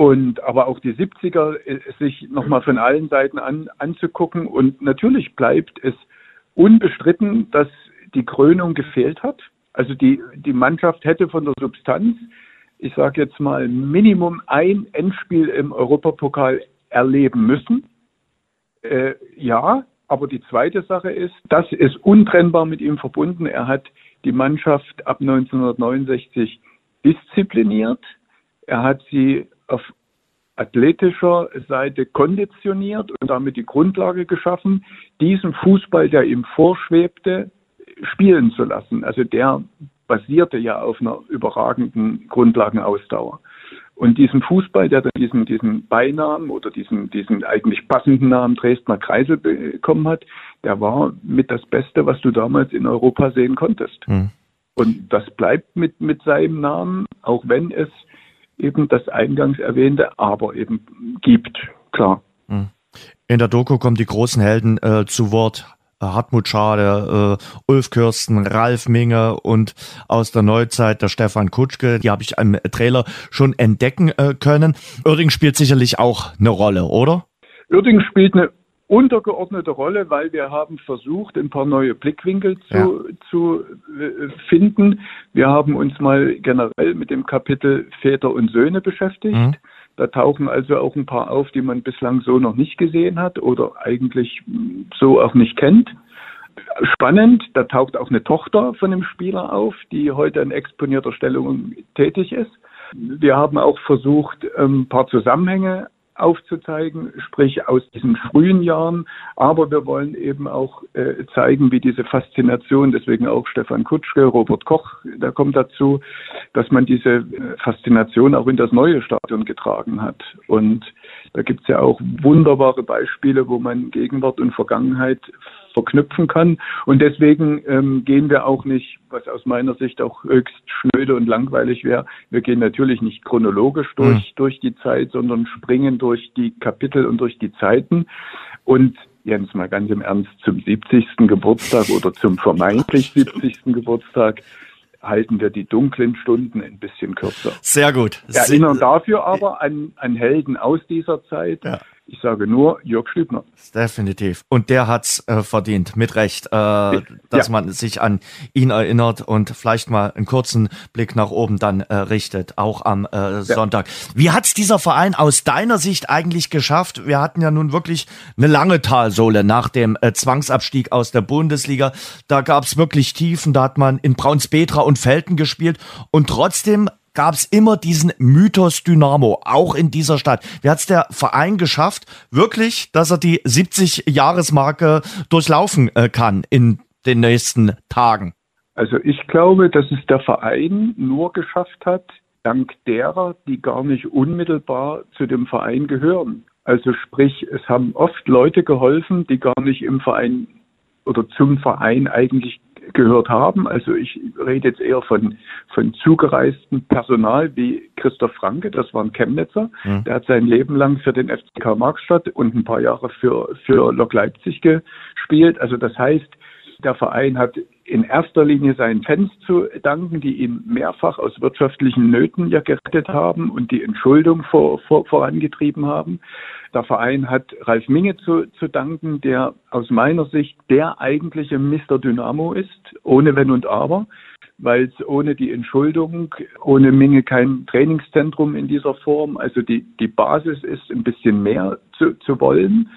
und aber auch die 70er äh, sich nochmal von allen Seiten an, anzugucken. Und natürlich bleibt es unbestritten, dass die Krönung gefehlt hat. Also die, die Mannschaft hätte von der Substanz, ich sage jetzt mal, Minimum ein Endspiel im Europapokal erleben müssen. Äh, ja, aber die zweite Sache ist, das ist untrennbar mit ihm verbunden. Er hat die Mannschaft ab 1969 diszipliniert. Er hat sie auf athletischer Seite konditioniert und damit die Grundlage geschaffen, diesen Fußball, der ihm vorschwebte, spielen zu lassen. Also der basierte ja auf einer überragenden Grundlagenausdauer. Und diesen Fußball, der dann diesen, diesen Beinamen oder diesen, diesen eigentlich passenden Namen Dresdner Kreisel bekommen hat, der war mit das Beste, was du damals in Europa sehen konntest. Mhm. Und das bleibt mit, mit seinem Namen, auch wenn es eben das eingangs erwähnte Aber eben gibt, klar. Mhm. In der Doku kommen die großen Helden äh, zu Wort. Hartmut Schade, äh, Ulf Kürsten, Ralf Minge und aus der Neuzeit der Stefan Kutschke. Die habe ich im Trailer schon entdecken äh, können. Oerding spielt sicherlich auch eine Rolle, oder? Oerding spielt eine untergeordnete Rolle, weil wir haben versucht, ein paar neue Blickwinkel zu, ja. zu äh, finden. Wir haben uns mal generell mit dem Kapitel Väter und Söhne beschäftigt. Mhm. Da tauchen also auch ein paar auf, die man bislang so noch nicht gesehen hat oder eigentlich so auch nicht kennt. Spannend, da taucht auch eine Tochter von dem Spieler auf, die heute in exponierter Stellung tätig ist. Wir haben auch versucht, ein paar Zusammenhänge aufzuzeigen, sprich aus diesen frühen Jahren. Aber wir wollen eben auch äh, zeigen, wie diese Faszination, deswegen auch Stefan Kutschke, Robert Koch, der kommt dazu, dass man diese äh, Faszination auch in das neue Stadion getragen hat. Und da gibt es ja auch wunderbare Beispiele, wo man Gegenwart und Vergangenheit verknüpfen kann. Und deswegen ähm, gehen wir auch nicht, was aus meiner Sicht auch höchst schnöde und langweilig wäre, wir gehen natürlich nicht chronologisch durch, mhm. durch die Zeit, sondern springen durch die Kapitel und durch die Zeiten. Und Jens, mal ganz im Ernst, zum 70. Geburtstag oder zum vermeintlich 70. Geburtstag halten wir die dunklen Stunden ein bisschen kürzer. Sehr gut. Erinnern dafür aber an, an Helden aus dieser Zeit. Ja. Ich sage nur Jörg Schlübner. Definitiv. Und der hat's äh, verdient, mit Recht, äh, dass ja. man sich an ihn erinnert und vielleicht mal einen kurzen Blick nach oben dann äh, richtet, auch am äh, ja. Sonntag. Wie hat's dieser Verein aus deiner Sicht eigentlich geschafft? Wir hatten ja nun wirklich eine lange Talsohle nach dem äh, Zwangsabstieg aus der Bundesliga. Da gab's wirklich Tiefen, da hat man in Braunspetra und Felten gespielt und trotzdem gab es immer diesen Mythos Dynamo, auch in dieser Stadt. Wie hat es der Verein geschafft, wirklich, dass er die 70-Jahresmarke durchlaufen äh, kann in den nächsten Tagen? Also ich glaube, dass es der Verein nur geschafft hat, dank derer, die gar nicht unmittelbar zu dem Verein gehören. Also sprich, es haben oft Leute geholfen, die gar nicht im Verein oder zum Verein eigentlich gehört haben. Also ich rede jetzt eher von, von zugereistem Personal wie Christoph Franke, das war ein Chemnitzer. Mhm. Der hat sein Leben lang für den FCK Markstadt und ein paar Jahre für, für Lok Leipzig gespielt. Also das heißt, der Verein hat in erster Linie seinen Fans zu danken, die ihn mehrfach aus wirtschaftlichen Nöten ja gerettet haben und die Entschuldung vor, vor, vorangetrieben haben. Der Verein hat Ralf Minge zu, zu danken, der aus meiner Sicht der eigentliche Mr. Dynamo ist, ohne Wenn und Aber, weil es ohne die Entschuldung, ohne Minge kein Trainingszentrum in dieser Form, also die, die Basis ist ein bisschen mehr zu, zu wollen.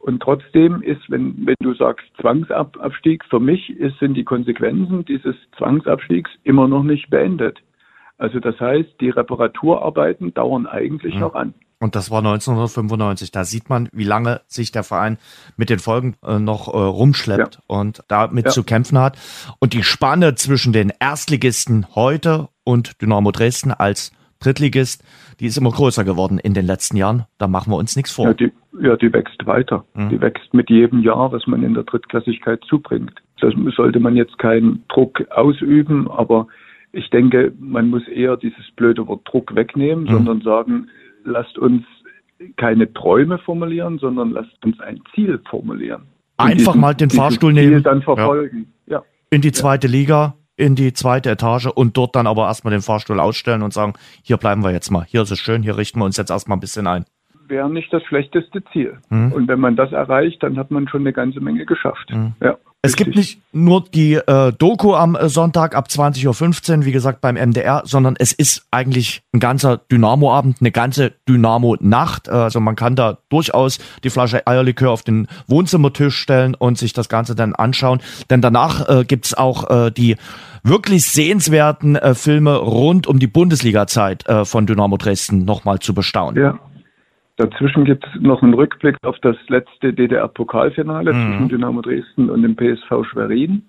Und trotzdem ist, wenn, wenn du sagst Zwangsabstieg, für mich ist, sind die Konsequenzen dieses Zwangsabstiegs immer noch nicht beendet. Also das heißt, die Reparaturarbeiten dauern eigentlich mhm. noch an. Und das war 1995. Da sieht man, wie lange sich der Verein mit den Folgen äh, noch äh, rumschleppt ja. und damit ja. zu kämpfen hat. Und die Spanne zwischen den Erstligisten heute und Dynamo Dresden als Drittligist, die ist immer größer geworden in den letzten Jahren. Da machen wir uns nichts vor. Ja, die, ja, die wächst weiter. Mhm. Die wächst mit jedem Jahr, was man in der Drittklassigkeit zubringt. Das sollte man jetzt keinen Druck ausüben, aber ich denke, man muss eher dieses blöde Wort Druck wegnehmen, mhm. sondern sagen, lasst uns keine Träume formulieren, sondern lasst uns ein Ziel formulieren. einfach diesen, mal den Fahrstuhl Ziel nehmen. dann verfolgen. Ja. ja. In die zweite ja. Liga, in die zweite Etage und dort dann aber erstmal den Fahrstuhl ausstellen und sagen, hier bleiben wir jetzt mal, hier ist es schön, hier richten wir uns jetzt erstmal ein bisschen ein. Wäre nicht das schlechteste Ziel. Mhm. Und wenn man das erreicht, dann hat man schon eine ganze Menge geschafft. Mhm. Ja. Es gibt nicht nur die äh, Doku am äh, Sonntag ab 20.15 Uhr, wie gesagt, beim MDR, sondern es ist eigentlich ein ganzer Dynamo-Abend, eine ganze Dynamo-Nacht. Also man kann da durchaus die Flasche Eierlikör auf den Wohnzimmertisch stellen und sich das Ganze dann anschauen. Denn danach äh, gibt's auch äh, die wirklich sehenswerten äh, Filme rund um die Bundesliga-Zeit äh, von Dynamo Dresden nochmal zu bestaunen. Ja. Dazwischen gibt es noch einen Rückblick auf das letzte DDR-Pokalfinale mhm. zwischen Dynamo Dresden und dem PSV Schwerin.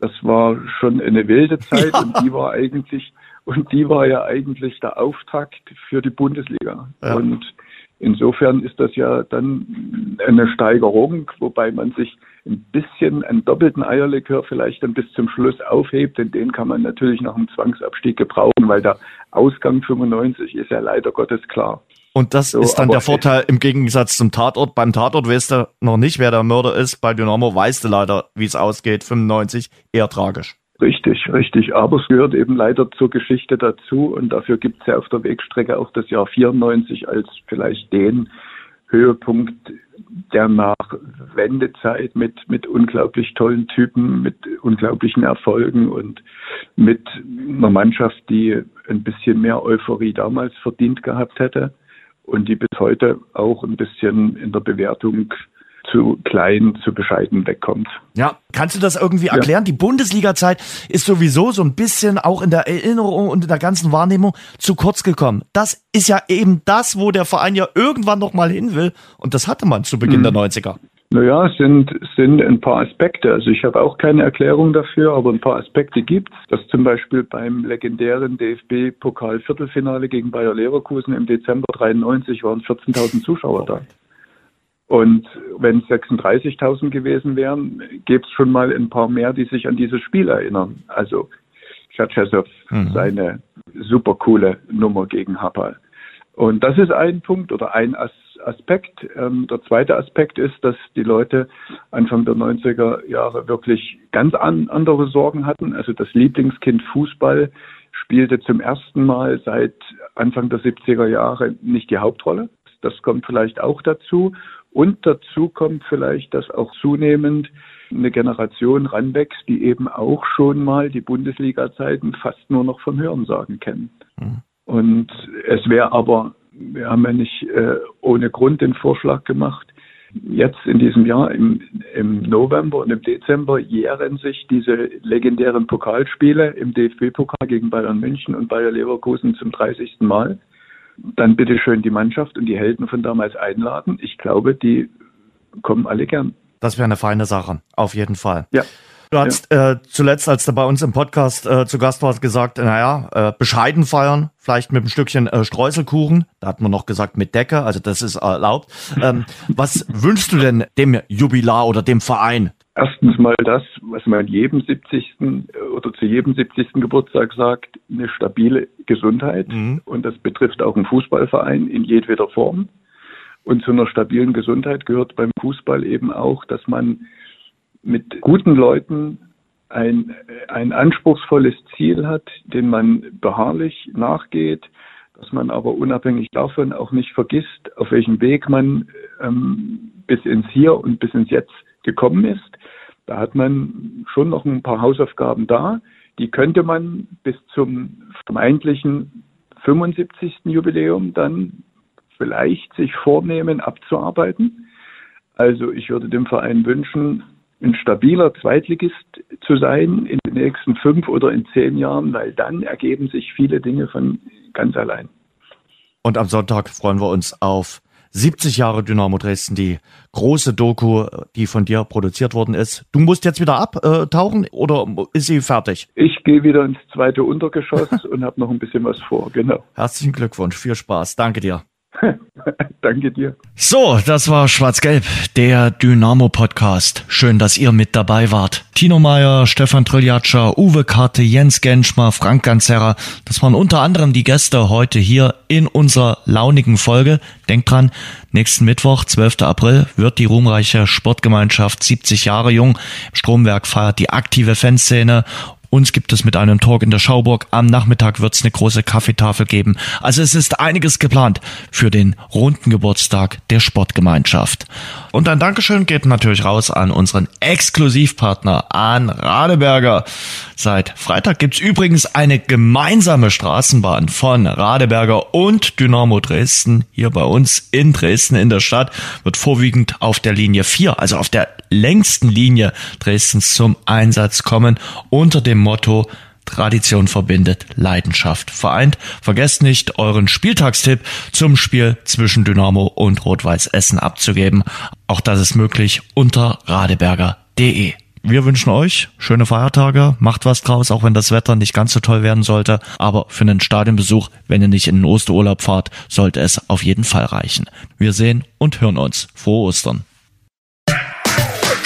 Das war schon eine wilde Zeit ja. und die war eigentlich und die war ja eigentlich der Auftakt für die Bundesliga. Ja. Und insofern ist das ja dann eine Steigerung, wobei man sich ein bisschen einen doppelten Eierlikör vielleicht dann bis zum Schluss aufhebt, denn den kann man natürlich nach dem Zwangsabstieg gebrauchen, weil der Ausgang 95 ist ja leider Gottes klar. Und das so, ist dann der Vorteil im Gegensatz zum Tatort. Beim Tatort weißt du noch nicht, wer der Mörder ist. Bei Dynamo weißt du leider, wie es ausgeht. 95, eher tragisch. Richtig, richtig. Aber es gehört eben leider zur Geschichte dazu. Und dafür gibt es ja auf der Wegstrecke auch das Jahr 94 als vielleicht den Höhepunkt der Nachwendezeit mit, mit unglaublich tollen Typen, mit unglaublichen Erfolgen und mit einer Mannschaft, die ein bisschen mehr Euphorie damals verdient gehabt hätte und die bis heute auch ein bisschen in der Bewertung zu klein, zu bescheiden wegkommt. Ja, kannst du das irgendwie erklären? Ja. Die Bundesliga-Zeit ist sowieso so ein bisschen auch in der Erinnerung und in der ganzen Wahrnehmung zu kurz gekommen. Das ist ja eben das, wo der Verein ja irgendwann noch mal hin will und das hatte man zu Beginn mhm. der 90er. Naja, sind, sind ein paar Aspekte. Also ich habe auch keine Erklärung dafür, aber ein paar Aspekte gibt es. Dass zum Beispiel beim legendären DFB-Pokal-Viertelfinale gegen Bayer Leverkusen im Dezember 93 waren 14.000 Zuschauer da. Und wenn es 36.000 gewesen wären, gäbe es schon mal ein paar mehr, die sich an dieses Spiel erinnern. Also Tschatschesow, mhm. seine super coole Nummer gegen Happal. Und das ist ein Punkt oder ein Aspekt. Ähm, der zweite Aspekt ist, dass die Leute Anfang der 90er Jahre wirklich ganz an, andere Sorgen hatten. Also das Lieblingskind Fußball spielte zum ersten Mal seit Anfang der 70er Jahre nicht die Hauptrolle. Das kommt vielleicht auch dazu. Und dazu kommt vielleicht, dass auch zunehmend eine Generation ranwächst, die eben auch schon mal die Bundesliga-Zeiten fast nur noch vom Hörensagen kennen. Mhm. Und es wäre aber, wir haben ja nicht äh, ohne Grund den Vorschlag gemacht, jetzt in diesem Jahr im, im November und im Dezember jähren sich diese legendären Pokalspiele im DFB-Pokal gegen Bayern München und Bayer Leverkusen zum 30. Mal. Dann bitte schön die Mannschaft und die Helden von damals einladen. Ich glaube, die kommen alle gern. Das wäre eine feine Sache, auf jeden Fall. Ja. Du hast ja. äh, zuletzt, als du bei uns im Podcast äh, zu Gast warst, gesagt, naja, äh, bescheiden feiern, vielleicht mit einem Stückchen äh, Streuselkuchen. Da hat man noch gesagt mit Decke, also das ist erlaubt. Ähm, was wünschst du denn dem Jubilar oder dem Verein? Erstens mal das, was man jedem 70. oder zu jedem 70. Geburtstag sagt, eine stabile Gesundheit. Mhm. Und das betrifft auch einen Fußballverein in jedweder Form. Und zu einer stabilen Gesundheit gehört beim Fußball eben auch, dass man mit guten Leuten ein, ein anspruchsvolles Ziel hat, dem man beharrlich nachgeht, dass man aber unabhängig davon auch nicht vergisst, auf welchem Weg man ähm, bis ins Hier und bis ins Jetzt gekommen ist. Da hat man schon noch ein paar Hausaufgaben da. Die könnte man bis zum vermeintlichen 75. Jubiläum dann vielleicht sich vornehmen, abzuarbeiten. Also ich würde dem Verein wünschen, ein stabiler Zweitligist zu sein in den nächsten fünf oder in zehn Jahren, weil dann ergeben sich viele Dinge von ganz allein. Und am Sonntag freuen wir uns auf 70 Jahre Dynamo Dresden, die große Doku, die von dir produziert worden ist. Du musst jetzt wieder abtauchen oder ist sie fertig? Ich gehe wieder ins zweite Untergeschoss und habe noch ein bisschen was vor, genau. Herzlichen Glückwunsch, viel Spaß, danke dir. Danke dir. So, das war Schwarz-Gelb, der Dynamo-Podcast. Schön, dass ihr mit dabei wart. Tino Meyer, Stefan Triljatscher, Uwe Karte, Jens Genschmer, Frank Ganzerra. Das waren unter anderem die Gäste heute hier in unserer launigen Folge. Denkt dran, nächsten Mittwoch, 12. April, wird die ruhmreiche Sportgemeinschaft 70 Jahre jung. Stromwerk feiert die aktive Fanszene uns gibt es mit einem Talk in der Schauburg. Am Nachmittag wird es eine große Kaffeetafel geben. Also es ist einiges geplant für den runden Geburtstag der Sportgemeinschaft. Und ein Dankeschön geht natürlich raus an unseren Exklusivpartner, an Radeberger. Seit Freitag gibt's übrigens eine gemeinsame Straßenbahn von Radeberger und Dynamo Dresden. Hier bei uns in Dresden in der Stadt wird vorwiegend auf der Linie 4, also auf der längsten Linie Dresdens zum Einsatz kommen unter dem Motto Tradition verbindet, Leidenschaft vereint. Vergesst nicht, euren Spieltagstipp zum Spiel zwischen Dynamo und Rot-Weiß Essen abzugeben. Auch das ist möglich unter radeberger.de. Wir wünschen euch schöne Feiertage, macht was draus, auch wenn das Wetter nicht ganz so toll werden sollte. Aber für einen Stadionbesuch, wenn ihr nicht in den Osterurlaub fahrt, sollte es auf jeden Fall reichen. Wir sehen und hören uns. Frohe Ostern.